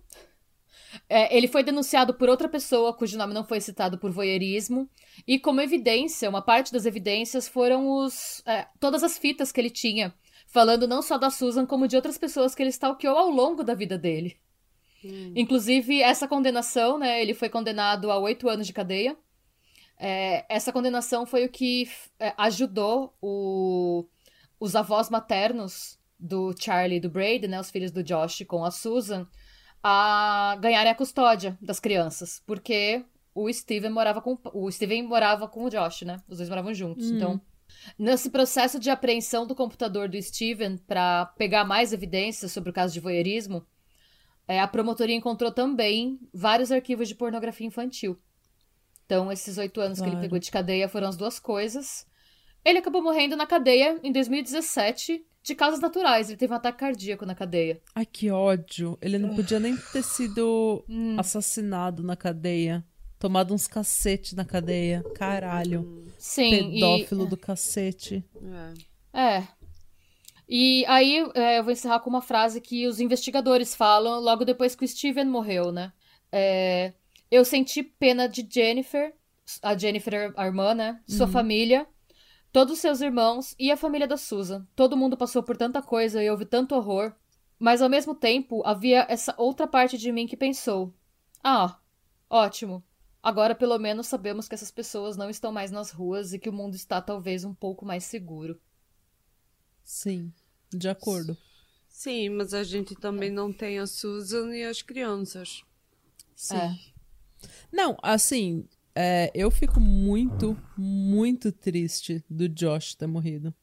É, ele foi denunciado por outra pessoa, cujo nome não foi citado por voyeurismo. E como evidência, uma parte das evidências foram os, é, todas as fitas que ele tinha, falando não só da Susan, como de outras pessoas que ele stalkeou ao longo da vida dele. Hum. Inclusive, essa condenação, né? Ele foi condenado a oito anos de cadeia. É, essa condenação foi o que é, ajudou o, os avós maternos do Charlie e do Brady, né? Os filhos do Josh com a Susan, a ganharem a custódia das crianças. Porque o Steven morava com. O Steven morava com o Josh, né? Os dois moravam juntos. Hum. Então. Nesse processo de apreensão do computador do Steven para pegar mais evidências sobre o caso de voyeurismo, é, a promotoria encontrou também vários arquivos de pornografia infantil. Então, esses oito anos claro. que ele pegou de cadeia foram as duas coisas. Ele acabou morrendo na cadeia em 2017 de causas naturais. Ele teve um ataque cardíaco na cadeia. Ai, que ódio. Ele não podia nem ter sido hum. assassinado na cadeia. Tomado uns cacete na cadeia. Caralho. Sim. Pedófilo e... do cacete. É. é. E aí é, eu vou encerrar com uma frase que os investigadores falam logo depois que o Steven morreu, né? É, eu senti pena de Jennifer, a Jennifer, a irmã, né? Sua uhum. família, todos os seus irmãos e a família da Susan. Todo mundo passou por tanta coisa e houve tanto horror. Mas ao mesmo tempo, havia essa outra parte de mim que pensou: Ah, ótimo. Agora pelo menos sabemos que essas pessoas não estão mais nas ruas e que o mundo está talvez um pouco mais seguro. Sim, de acordo. Sim, mas a gente também não tem a Susan e as crianças. Sim. É. Não, assim, é, eu fico muito, muito triste do Josh ter morrido.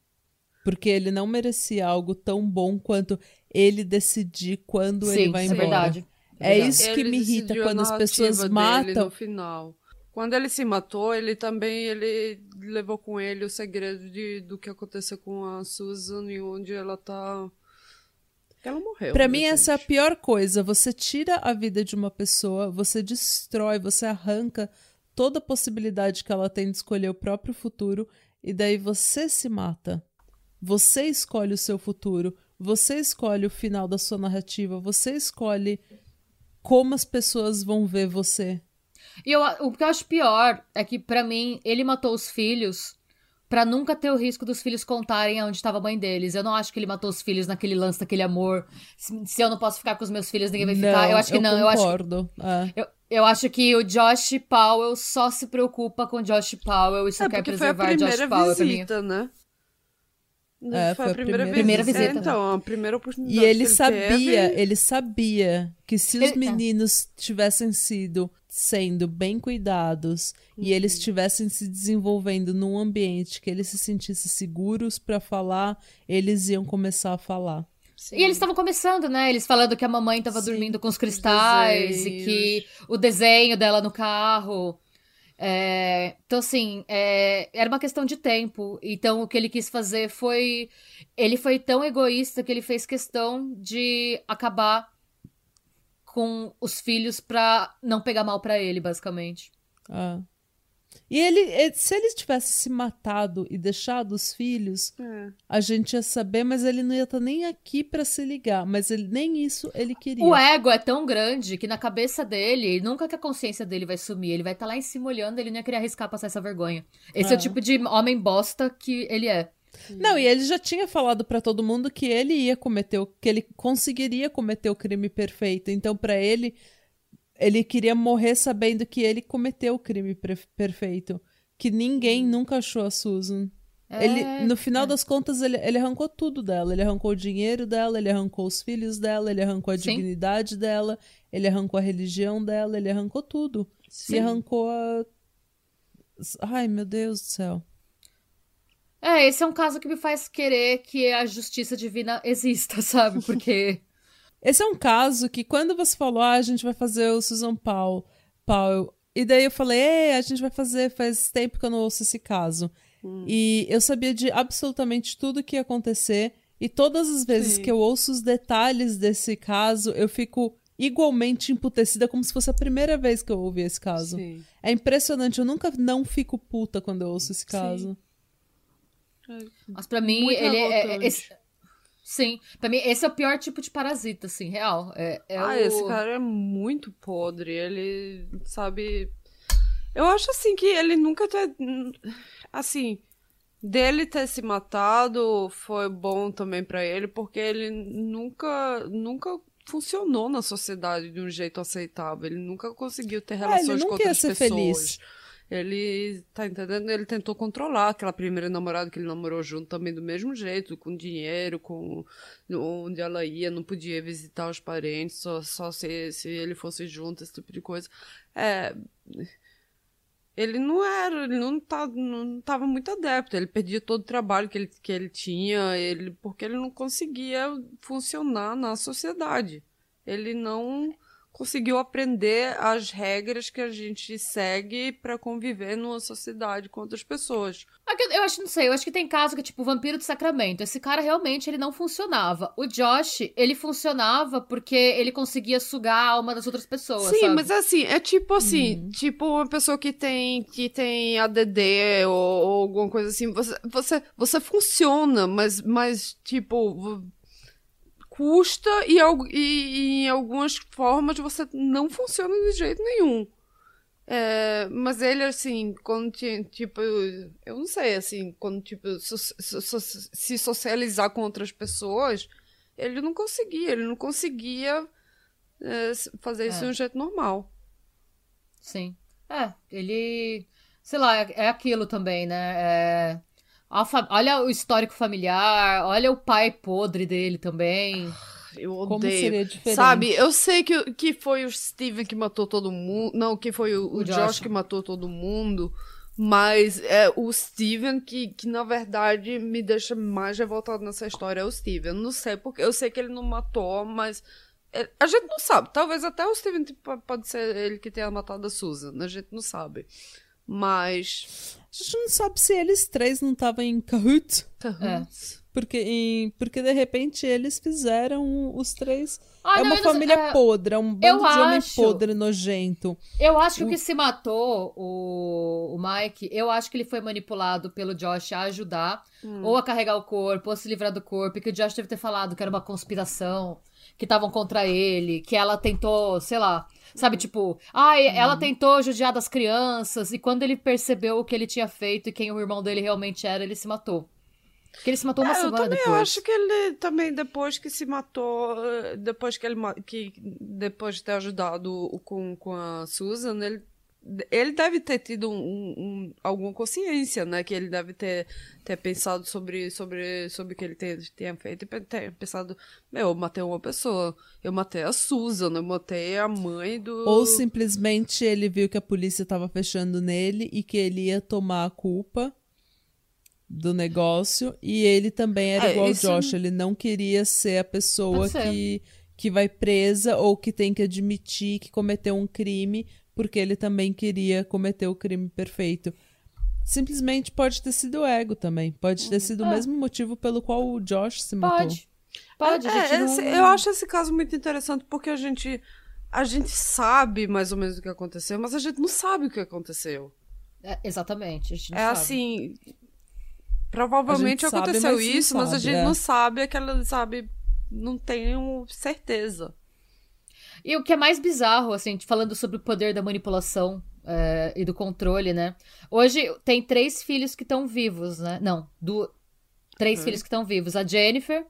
Porque ele não merecia algo tão bom quanto ele decidir quando Sim, ele vai embora. É verdade. É, isso que ele me irrita quando as pessoas matam. No final. Quando ele se matou, ele também ele levou com ele o segredo de, do que aconteceu com a Susan e onde ela tá. Ela morreu. Para mim, gente. essa é a pior coisa. Você tira a vida de uma pessoa, você destrói, você arranca toda a possibilidade que ela tem de escolher o próprio futuro, e daí você se mata. Você escolhe o seu futuro, você escolhe o final da sua narrativa, você escolhe como as pessoas vão ver você. E eu, o que eu acho pior é que, para mim, ele matou os filhos para nunca ter o risco dos filhos contarem aonde estava a mãe deles. Eu não acho que ele matou os filhos naquele lance daquele amor. Se, se eu não posso ficar com os meus filhos, ninguém vai ficar. Não, eu acho que eu não. Concordo. Eu acho é. eu, eu acho que o Josh Powell só se preocupa com Josh Powell e só é, quer preservar Josh Powell visita, pra mim. Né? É, foi, foi, a primeira, primeira visita. É, então, a primeira oportunidade. E ele sabia, teve... ele sabia que se os meninos tivessem sido sendo bem cuidados uhum. e eles estivessem se desenvolvendo num ambiente que eles se sentissem seguros para falar, eles iam começar a falar. Sim. E eles estavam começando, né? Eles falando que a mamãe estava dormindo com os cristais e que o desenho dela no carro é, então, assim, é, era uma questão de tempo. Então, o que ele quis fazer foi. Ele foi tão egoísta que ele fez questão de acabar com os filhos pra não pegar mal para ele, basicamente. Ah. E ele, se ele tivesse se matado e deixado os filhos, é. a gente ia saber, mas ele não ia estar tá nem aqui para se ligar. Mas ele, nem isso ele queria. O ego é tão grande que na cabeça dele, nunca que a consciência dele vai sumir. Ele vai estar tá lá em cima olhando, ele não ia querer arriscar passar essa vergonha. Esse é, é o tipo de homem bosta que ele é. Não, e ele já tinha falado para todo mundo que ele ia cometer, o, que ele conseguiria cometer o crime perfeito. Então, para ele, ele queria morrer sabendo que ele cometeu o crime perfeito. Que ninguém nunca achou a Susan. É, ele, no final é. das contas, ele, ele arrancou tudo dela. Ele arrancou o dinheiro dela, ele arrancou os filhos dela, ele arrancou a Sim. dignidade dela, ele arrancou a religião dela, ele arrancou tudo. Sim. E arrancou a. Ai, meu Deus do céu. É, esse é um caso que me faz querer que a justiça divina exista, sabe? Porque. Esse é um caso que quando você falou, ah, a gente vai fazer o Susan Paul, Paul e daí eu falei, a gente vai fazer, faz tempo que eu não ouço esse caso. Hum. E eu sabia de absolutamente tudo que ia acontecer. E todas as vezes Sim. que eu ouço os detalhes desse caso, eu fico igualmente emputecida, como se fosse a primeira vez que eu ouvi esse caso. Sim. É impressionante, eu nunca não fico puta quando eu ouço esse caso. Mas para mim, Muito ele é, é, esse, Sim. Pra mim, esse é o pior tipo de parasita, assim, real. É, é ah, o... esse cara é muito podre. Ele, sabe. Eu acho assim que ele nunca ter. Assim. Dele ter se matado foi bom também para ele, porque ele nunca, nunca funcionou na sociedade de um jeito aceitável. Ele nunca conseguiu ter relações ah, com outras ser pessoas. Feliz. Ele, tá entendendo? Ele tentou controlar aquela primeira namorada que ele namorou junto também do mesmo jeito, com dinheiro, com onde ela ia, não podia visitar os parentes, só, só se, se ele fosse junto, esse tipo de coisa. É ele não era, ele não, tá, não tava muito adepto, ele perdia todo o trabalho que ele, que ele tinha, ele, porque ele não conseguia funcionar na sociedade. Ele não conseguiu aprender as regras que a gente segue para conviver numa sociedade com outras pessoas. É eu acho, não sei, eu acho que tem caso que, tipo, o Vampiro de Sacramento, esse cara realmente ele não funcionava. O Josh, ele funcionava porque ele conseguia sugar a alma das outras pessoas, Sim, sabe? mas assim, é tipo assim, hum. tipo uma pessoa que tem, que tem ADD ou, ou alguma coisa assim, você, você, você funciona, mas, mas tipo custa e, e, e, em algumas formas você não funciona de jeito nenhum. É, mas ele, assim, quando tipo, eu não sei, assim, quando, tipo, so, so, so, se socializar com outras pessoas, ele não conseguia, ele não conseguia é, fazer isso é. de um jeito normal. Sim. É, ele, sei lá, é, é aquilo também, né? É Olha o histórico familiar, olha o pai podre dele também. Eu odeio. Como seria diferente? Sabe, eu sei que, que foi o Steven que matou todo mundo. Não, que foi o, o, o Josh. Josh. que matou todo mundo. Mas é o Steven que, que, na verdade, me deixa mais revoltado nessa história. É o Steven. Eu não sei porque. Eu sei que ele não matou, mas. É, a gente não sabe. Talvez até o Steven tipo, pode ser ele que tenha matado a Susan. A gente não sabe. Mas. A gente não sabe se eles três não estavam em Kahoot. É. Porque, em, porque de repente eles fizeram os três. Ah, é não, uma família é... podre, é um bando eu de acho... homem podre, nojento. Eu acho que o que se matou, o, o Mike, eu acho que ele foi manipulado pelo Josh a ajudar, hum. ou a carregar o corpo, ou a se livrar do corpo, e que o Josh deve ter falado que era uma conspiração, que estavam contra ele, que ela tentou, sei lá, Sabe, tipo, ai, ah, ela tentou judiar das crianças, e quando ele percebeu o que ele tinha feito e quem o irmão dele realmente era, ele se matou. Que ele se matou uma é, semana eu também depois. acho que ele também, depois que se matou, depois que ele que depois de ter ajudado com, com a Susan, ele ele deve ter tido um, um, alguma consciência, né? Que ele deve ter, ter pensado sobre, sobre, sobre o que ele tenha feito e ter pensado, meu, eu matei uma pessoa, eu matei a Susan, eu matei a mãe do... Ou simplesmente ele viu que a polícia estava fechando nele e que ele ia tomar a culpa do negócio. E ele também era é, igual o Josh, ele não queria ser a pessoa que, que vai presa ou que tem que admitir que cometeu um crime porque ele também queria cometer o crime perfeito. Simplesmente pode ter sido ego também. Pode ter sido o é. mesmo motivo pelo qual o Josh se matou. Pode. Pode, é, não... Eu acho esse caso muito interessante porque a gente a gente sabe mais ou menos o que aconteceu, mas a gente não sabe o que aconteceu. É, exatamente. é sabe. assim. Provavelmente aconteceu sabe, mas isso, mas a gente é. não sabe aquela, sabe, não tenho certeza. E o que é mais bizarro, assim, falando sobre o poder da manipulação é, e do controle, né? Hoje tem três filhos que estão vivos, né? Não, do... três uhum. filhos que estão vivos. A Jennifer,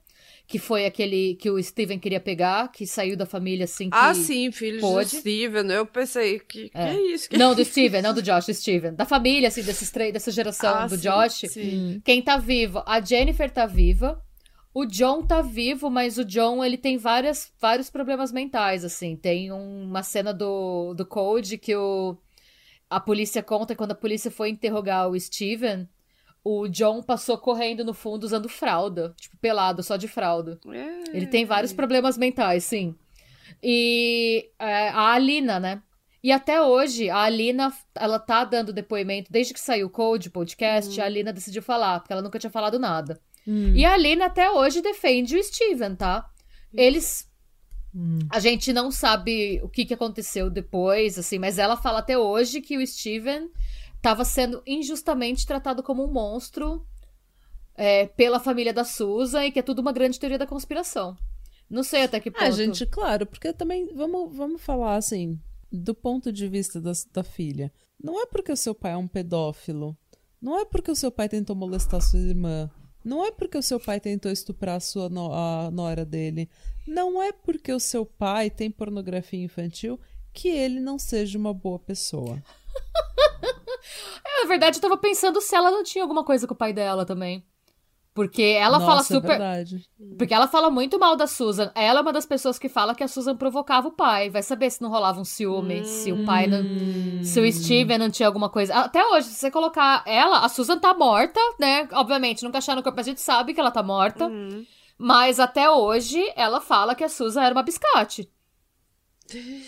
que foi aquele que o Steven queria pegar, que saiu da família assim que Ah, sim, filhos pôde. do Steven. Eu pensei, que, é. que é isso? Que não, do Steven, não do Josh, do Steven. Da família, assim, desses três, dessa geração ah, do sim, Josh. Sim. Quem tá vivo? A Jennifer tá viva. O John tá vivo, mas o John, ele tem várias, vários problemas mentais, assim. Tem uma cena do, do Code que o, a polícia conta quando a polícia foi interrogar o Steven, o John passou correndo no fundo usando fralda, tipo, pelado, só de fralda. É. Ele tem vários problemas mentais, sim. E é, a Alina, né? E até hoje, a Alina, ela tá dando depoimento, desde que saiu o Code podcast, uhum. a Alina decidiu falar, porque ela nunca tinha falado nada. Hum. E a Lina até hoje defende o Steven, tá? Eles. Hum. A gente não sabe o que, que aconteceu depois, assim, mas ela fala até hoje que o Steven estava sendo injustamente tratado como um monstro é, pela família da Susan e que é tudo uma grande teoria da conspiração. Não sei até que ponto. Ah, gente, claro, porque também vamos, vamos falar assim, do ponto de vista da, da filha. Não é porque o seu pai é um pedófilo. Não é porque o seu pai tentou molestar sua irmã. Não é porque o seu pai tentou estuprar a sua no, a nora dele. Não é porque o seu pai tem pornografia infantil que ele não seja uma boa pessoa. é, na verdade, eu tava pensando se ela não tinha alguma coisa com o pai dela também. Porque ela Nossa, fala é super. verdade. Porque ela fala muito mal da Susan. Ela é uma das pessoas que fala que a Susan provocava o pai. Vai saber se não rolava um ciúme, se o pai não. Se o Steven não tinha alguma coisa. Até hoje, se você colocar ela, a Susan tá morta, né? Obviamente, nunca acharam no corpo, a gente sabe que ela tá morta. Uhum. Mas até hoje, ela fala que a Susan era uma biscate.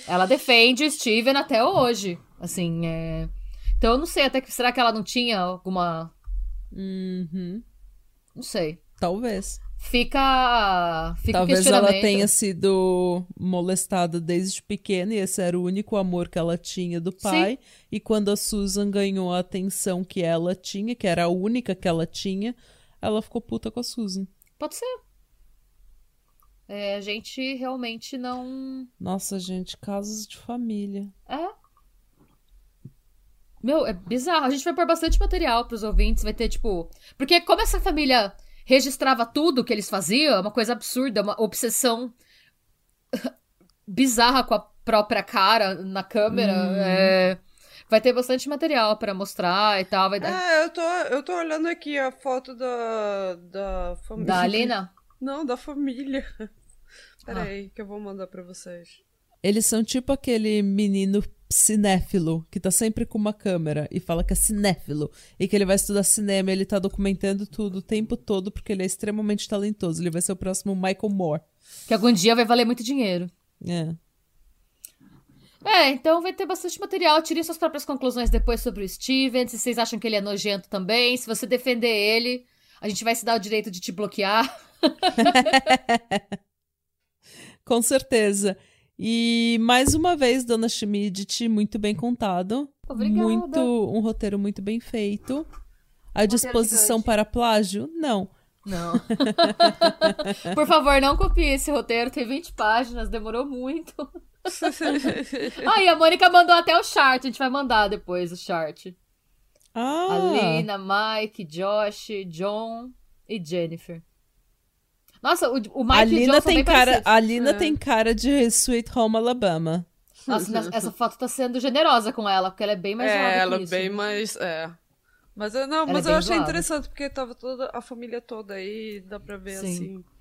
Ela defende o Steven até hoje. Assim, é. Então eu não sei até que. Será que ela não tinha alguma. Uhum. Não sei. Talvez. Fica. Fica Talvez ela tenha sido molestada desde pequena e esse era o único amor que ela tinha do pai. E quando a Susan ganhou a atenção que ela tinha, que era a única que ela tinha, ela ficou puta com a Susan. Pode ser. É, a gente realmente não. Nossa, gente, casos de família. É. Meu, é bizarro. A gente vai pôr bastante material pros ouvintes. Vai ter, tipo. Porque como essa família registrava tudo que eles faziam, é uma coisa absurda, uma obsessão bizarra com a própria cara na câmera. é, Vai ter bastante material pra mostrar e tal. Vai dar... É, eu tô, eu tô olhando aqui a foto da, da família. Da Alina? Não, da família. Peraí, que eu vou mandar pra vocês. Eles são tipo aquele menino cinéfilo que tá sempre com uma câmera e fala que é cinéfilo e que ele vai estudar cinema e ele tá documentando tudo o tempo todo porque ele é extremamente talentoso. Ele vai ser o próximo Michael Moore. Que algum dia vai valer muito dinheiro. É. É, então vai ter bastante material. Tirem suas próprias conclusões depois sobre o Steven. Se vocês acham que ele é nojento também. Se você defender ele, a gente vai se dar o direito de te bloquear. Com certeza. E mais uma vez, Dona Schmidt, muito bem contado. Obrigada. Muito, um roteiro muito bem feito. A disposição para plágio? Não. Não. Por favor, não copie esse roteiro. Tem 20 páginas, demorou muito. Ah, e a Mônica mandou até o chart. A gente vai mandar depois o chart. Ah, Alina, Mike, Josh, John e Jennifer. Nossa, o, o a Mike e o John Lina tem bem cara, a Lina É. tem cara de Sweet Home Alabama. Nossa, essa foto tá sendo generosa com ela, porque ela é bem mais é, ela é bem mais. É. Mas eu, não, Ela mas é eu achei zoada. interessante porque tava toda a família toda aí, dá pra ver Sim. assim.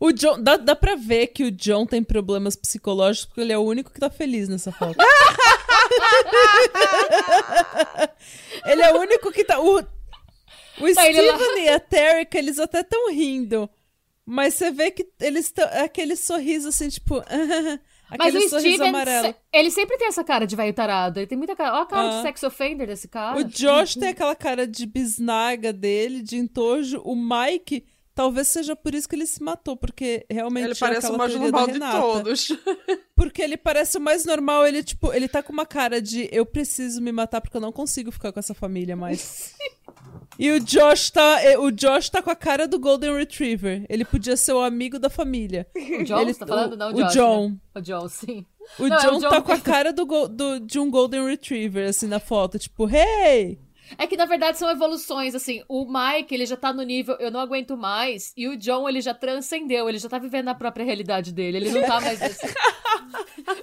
O John, dá, dá pra ver que o John tem problemas psicológicos porque ele é o único que tá feliz nessa foto. ele é o único que tá. O, o Tá, Steven e a Terrica, eles até tão rindo. Mas você vê que eles estão. Aquele sorriso assim, tipo. Mas aquele o sorriso Steven, se- ele sempre tem essa cara de velho tarado. Ele tem muita cara. Olha a cara Ah. de sex offender desse cara. O Josh tem aquela cara de bisnaga dele, de entojo. O Mike, talvez seja por isso que ele se matou, porque realmente Ele é parece o mais normal de todos. Porque ele parece o mais normal, ele, tipo, ele tá com uma cara de eu preciso me matar porque eu não consigo ficar com essa família mais. e o Josh tá. O Josh tá com a cara do Golden Retriever. Ele podia ser o amigo da família. O John, ele- tá falando? Não, o o Josh, John. né? O John, sim. O Não, é John, o John tá com a cara do, do- de um Golden Retriever, assim, na foto. Tipo, hey! É que, na verdade, são evoluções, assim. O Mike, ele já tá no nível eu não aguento mais. E o John, ele já transcendeu. Ele já tá vivendo a própria realidade dele. Ele não tá mais nesse...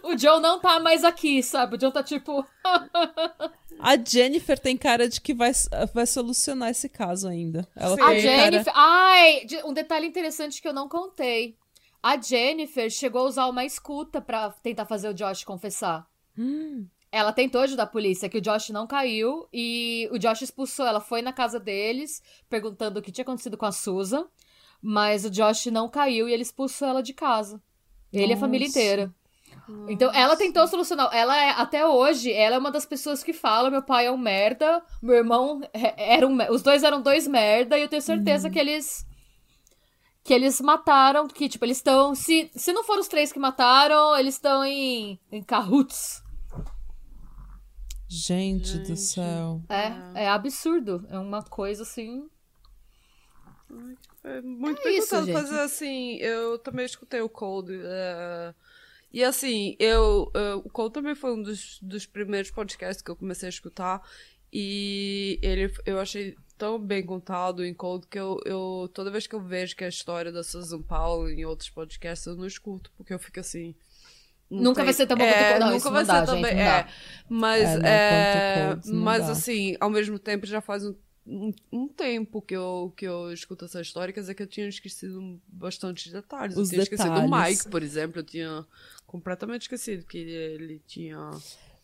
o John não tá mais aqui, sabe? O John tá tipo... A Jennifer tem cara de que vai, vai solucionar esse caso ainda. Ela Sim. A tem cara... Jennifer... Ai, um detalhe interessante que eu não contei. A Jennifer chegou a usar uma escuta pra tentar fazer o Josh confessar. Hum, Ela tentou ajudar a polícia, que o Josh não caiu e o Josh expulsou. Ela foi na casa deles, perguntando o que tinha acontecido com a Susan, mas o Josh não caiu e ele expulsou ela de casa. Ele e a família Nossa. inteira. Então, ela tentou solucionar. Ela é, até hoje, ela é uma das pessoas que fala: meu pai é um merda, meu irmão é- era um. Os dois eram dois merda, e eu tenho certeza que eles. Que eles mataram, que, tipo, eles estão. Se, se não foram os três que mataram, eles estão em, em cahoots. Gente, do Gente. céu. É, é absurdo. É uma coisa assim. É muito É bem isso, contado, gente. mas assim, eu também escutei o Cold. eh, e assim, eu, eh, o Cold também foi um dos, dos primeiros podcasts que eu comecei a escutar. E ele, eu achei tão bem contado em Cold que eu, eu toda vez que eu vejo que é a história da Susan Paulo em outros podcasts, eu não escuto, porque eu fico assim. Não Nunca tem- vai ser tão bom é, quanto o Cold. Não, nunca vai não ser dá, tão bem- é. dá. Mas, É, não, é, quanto Cold, mas dá. assim, ao mesmo tempo já faz um, um, um tempo que eu, que eu escuto essa história, quer dizer que eu tinha esquecido bastantes detalhes. Os eu tinha esquecido do detalhes. Mike, por exemplo, eu tinha completamente esquecido que ele tinha.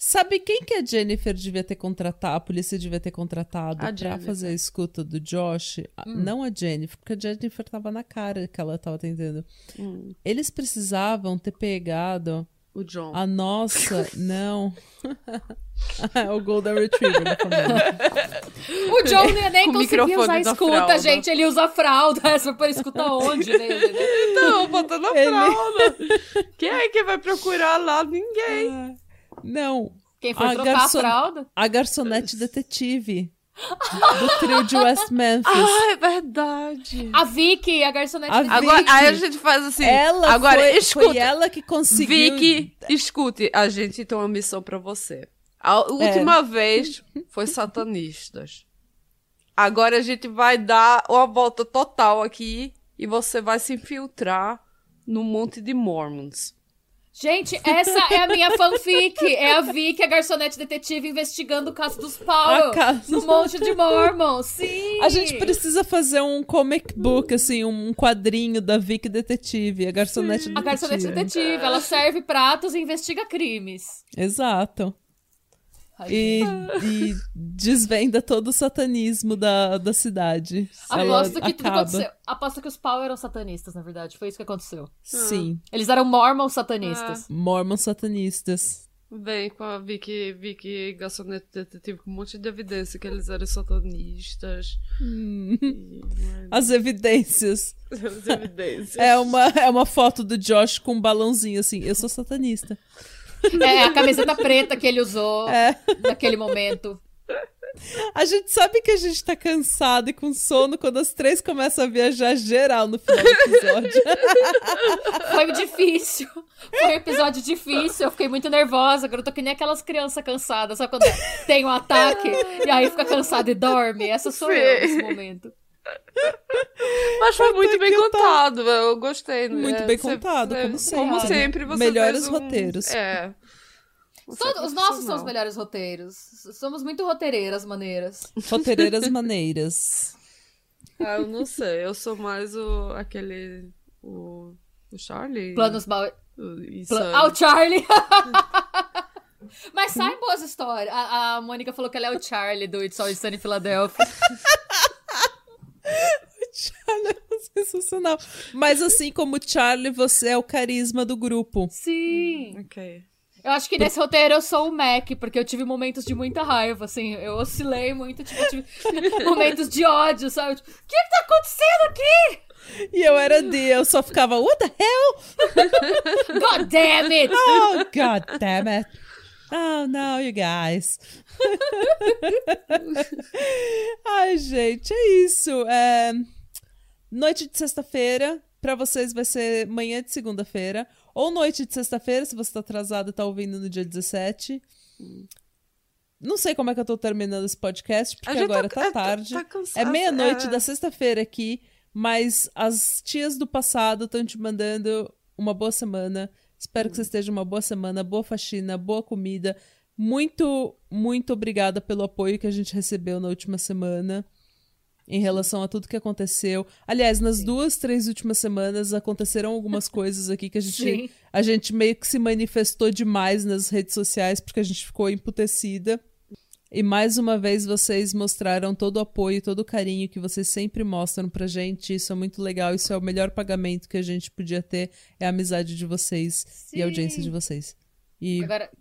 Sabe quem que a Jennifer devia ter contratado, a polícia devia ter contratado A pra Jennifer. fazer a escuta do Josh? A- Não a Jennifer, porque a Jennifer tava na cara que ela tava atendendo. Hum, Eles precisavam ter pegado o John. a nossa. não. É o Golden Retriever da família. O John nem, nem Com o conseguia usar escuta, fralda. gente. Ele usa fralda. Essa pra escutar onde? Né? Não, botando a Ele- fralda. Quem é que vai procurar lá? Ninguém. Não. Quem foi A trocar garçon- a fralda? A garçonete detetive do trio de West Memphis. Ah, é verdade. A Vicky, a garçonete. A de- Agora, Vicky. aí a gente faz assim. ela agora, foi, escuta. foi ela que conseguiu. Vicky, escute, a gente tem uma missão pra você. A última vez foi satanistas. Agora a gente vai dar uma volta total aqui e você vai se infiltrar no monte de Mormons. Gente, essa é a minha fanfic. É a Vicky, a garçonete detetive, investigando o caso dos. A casa- No monte de Mormon. Sim. A gente precisa fazer um comic book, assim, um quadrinho da Vicky Detetive, a garçonete A detetive. garçonete detetive, ela serve pratos e investiga crimes. Exato. E, e desvenda todo o satanismo da, da cidade. Aposto Ela que tudo acaba. aconteceu. Aposto que os Powell eram satanistas, na verdade. Foi isso que aconteceu. Sim. Eles eram Mormon satanistas. Mormons satanistas. Vem com a Vicky, Vicky Garçonete Detetive com um monte de evidência que eles eram satanistas. Hum. E, As evidências. as evidências. É uma, é uma foto do Josh com um balãozinho assim. Eu sou satanista. É, a camiseta preta que ele usou É. naquele momento. A gente sabe que a gente tá cansado e com sono quando as três começam a viajar geral no final do episódio. Foi difícil. Foi um episódio difícil. Eu fiquei muito nervosa. Agora eu tô que nem aquelas crianças cansadas. Sabe quando tem um ataque e aí fica cansada e dorme? Essa sou eu nesse momento. Mas foi muito bem contado, eu gostei. né? Muito bem contado, você- como sempre. Como sempre, você Melhores um- roteiros. É. É os nossos são os melhores roteiros. Somos muito roteireiras maneiras. Roteireiras maneiras. Ah, eu não sei, eu sou mais o aquele. O, o Charlie. Planos mal. Ah, o Charlie! Mas saem boas histórias. A, a Mônica falou que ela é o Charlie do It's Always Sunny em Philadelphia. Charlie é sensacional. Mas assim como o Charlie, você é o carisma do grupo. Sim. Ok. Eu acho que nesse roteiro eu sou o Mac, porque eu tive momentos de muita raiva, assim. Eu oscilei muito, tipo, eu tive momentos de ódio, sabe? Tipo, o que que tá acontecendo aqui? E eu era D, eu só ficava, what the hell? God damn it! Oh, god damn it. Oh, no, you guys. Ai, gente, é isso. É, Noite de sexta-feira, pra vocês vai ser manhã de segunda-feira. Ou noite de sexta-feira, se você tá atrasado e tá ouvindo no dia 17. Não sei como é que eu tô terminando esse podcast, porque gente agora tá- tá, é, tá- tarde. tá é cansado, meia-noite é. da sexta-feira aqui, mas as tias do passado estão te mandando uma boa semana. Espero que você esteja uma boa semana, boa faxina, boa comida. Muito, muito obrigada pelo apoio que a gente recebeu na última semana em relação a tudo que aconteceu. Aliás, nas duas, três últimas semanas aconteceram algumas coisas aqui que a gente, Sim. a gente meio que se manifestou demais nas redes sociais porque a gente ficou emputecida. E mais uma vez vocês mostraram todo o apoio, todo o carinho que vocês sempre mostram pra gente. Isso é muito legal, isso é o melhor pagamento que a gente podia ter, é a amizade de vocês e a audiência de vocês. E Agora,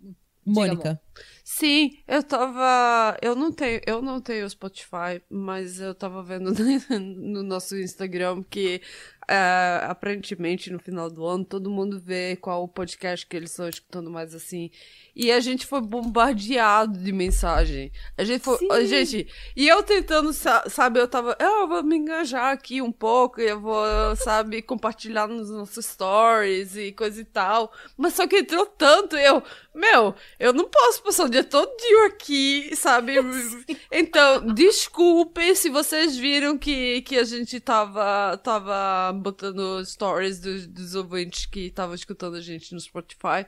Mônica, Sim, eu tava. Eu não tenho, eu não tenho Spotify, mas eu tava vendo no nosso Instagram que uh, aparentemente no final do ano todo mundo vê qual o podcast que eles estão escutando mais assim. E a gente foi bombardeado de mensagem. A gente foi. A gente. E eu tentando, sabe, eu tava. Eu vou me engajar aqui um pouco, eu vou, sabe, compartilhar nos nossos stories e coisa e tal. Mas só que entrou tanto, eu. Meu, eu não posso passar o dia todo aqui, sabe? Então, desculpe se vocês viram que, que a gente tava, tava botando stories dos, dos ouvintes que estavam escutando a gente no Spotify.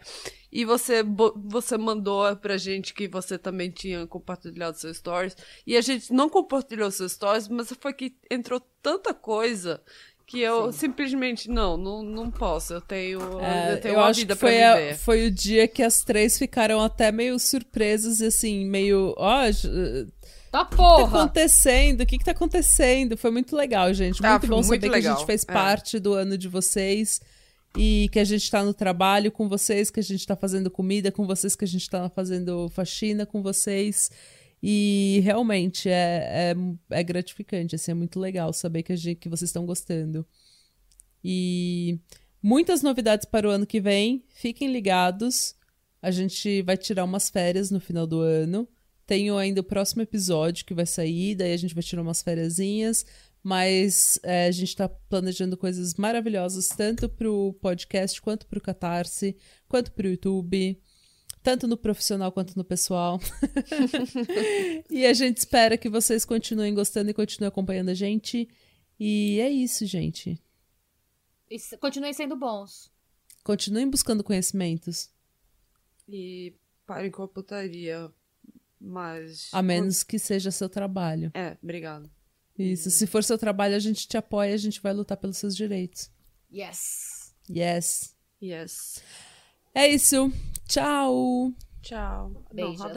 E você, você mandou pra gente que você também tinha compartilhado seus stories. E a gente não compartilhou seus stories, mas foi que entrou tanta coisa que eu Sim. simplesmente não, não, não posso. Eu tenho, é, eu tenho eu uma vida pra viver. A, foi o dia que as três ficaram até meio surpresas e assim, meio. Ó, oh, Tá porra! O que tá acontecendo? O que, que tá acontecendo? Foi muito legal, gente. Ah, muito bom saber legal. que a gente fez é. parte do ano de vocês e que a gente tá no trabalho com vocês, que a gente tá fazendo comida com vocês, que a gente tá fazendo faxina com vocês. E realmente é, é, é gratificante, assim, é muito legal saber que, a gente, que vocês estão gostando. E muitas novidades para o ano que vem. Fiquem ligados. A gente vai tirar umas férias no final do ano. Tenho ainda o próximo episódio que vai sair, daí a gente vai tirar umas férias mas é, a gente está planejando coisas maravilhosas, tanto para o podcast, quanto para o Catarse, quanto para o YouTube, tanto no profissional quanto no pessoal. e a gente espera que vocês continuem gostando e continuem acompanhando a gente. E é isso, gente. Continuem sendo bons. Continuem buscando conhecimentos. E parem com a putaria. Mas. A menos que seja seu trabalho. É, obrigado. Isso. Se for seu trabalho, a gente te apoia, a gente vai lutar pelos seus direitos. Yes. Yes. Yes. É isso. Tchau. Tchau. Beijos. Não.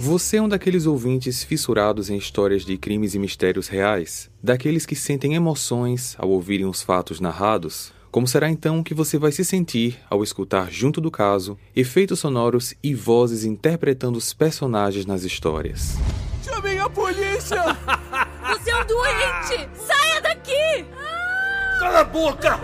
Você é um daqueles ouvintes fissurados em histórias de crimes e mistérios reais? Daqueles que sentem emoções ao ouvirem os fatos narrados? Como será então que você vai se sentir ao escutar junto do caso efeitos sonoros e vozes interpretando os personagens nas histórias? Chamem a polícia! Você é um doente! Saia daqui! Cala a boca!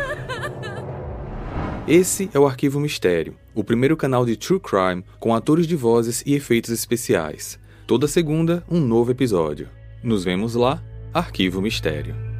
Esse é o Arquivo Mistério, o primeiro canal de True Crime com atores de vozes e efeitos especiais. Toda segunda, um novo episódio. Nos vemos lá, Arquivo Mistério.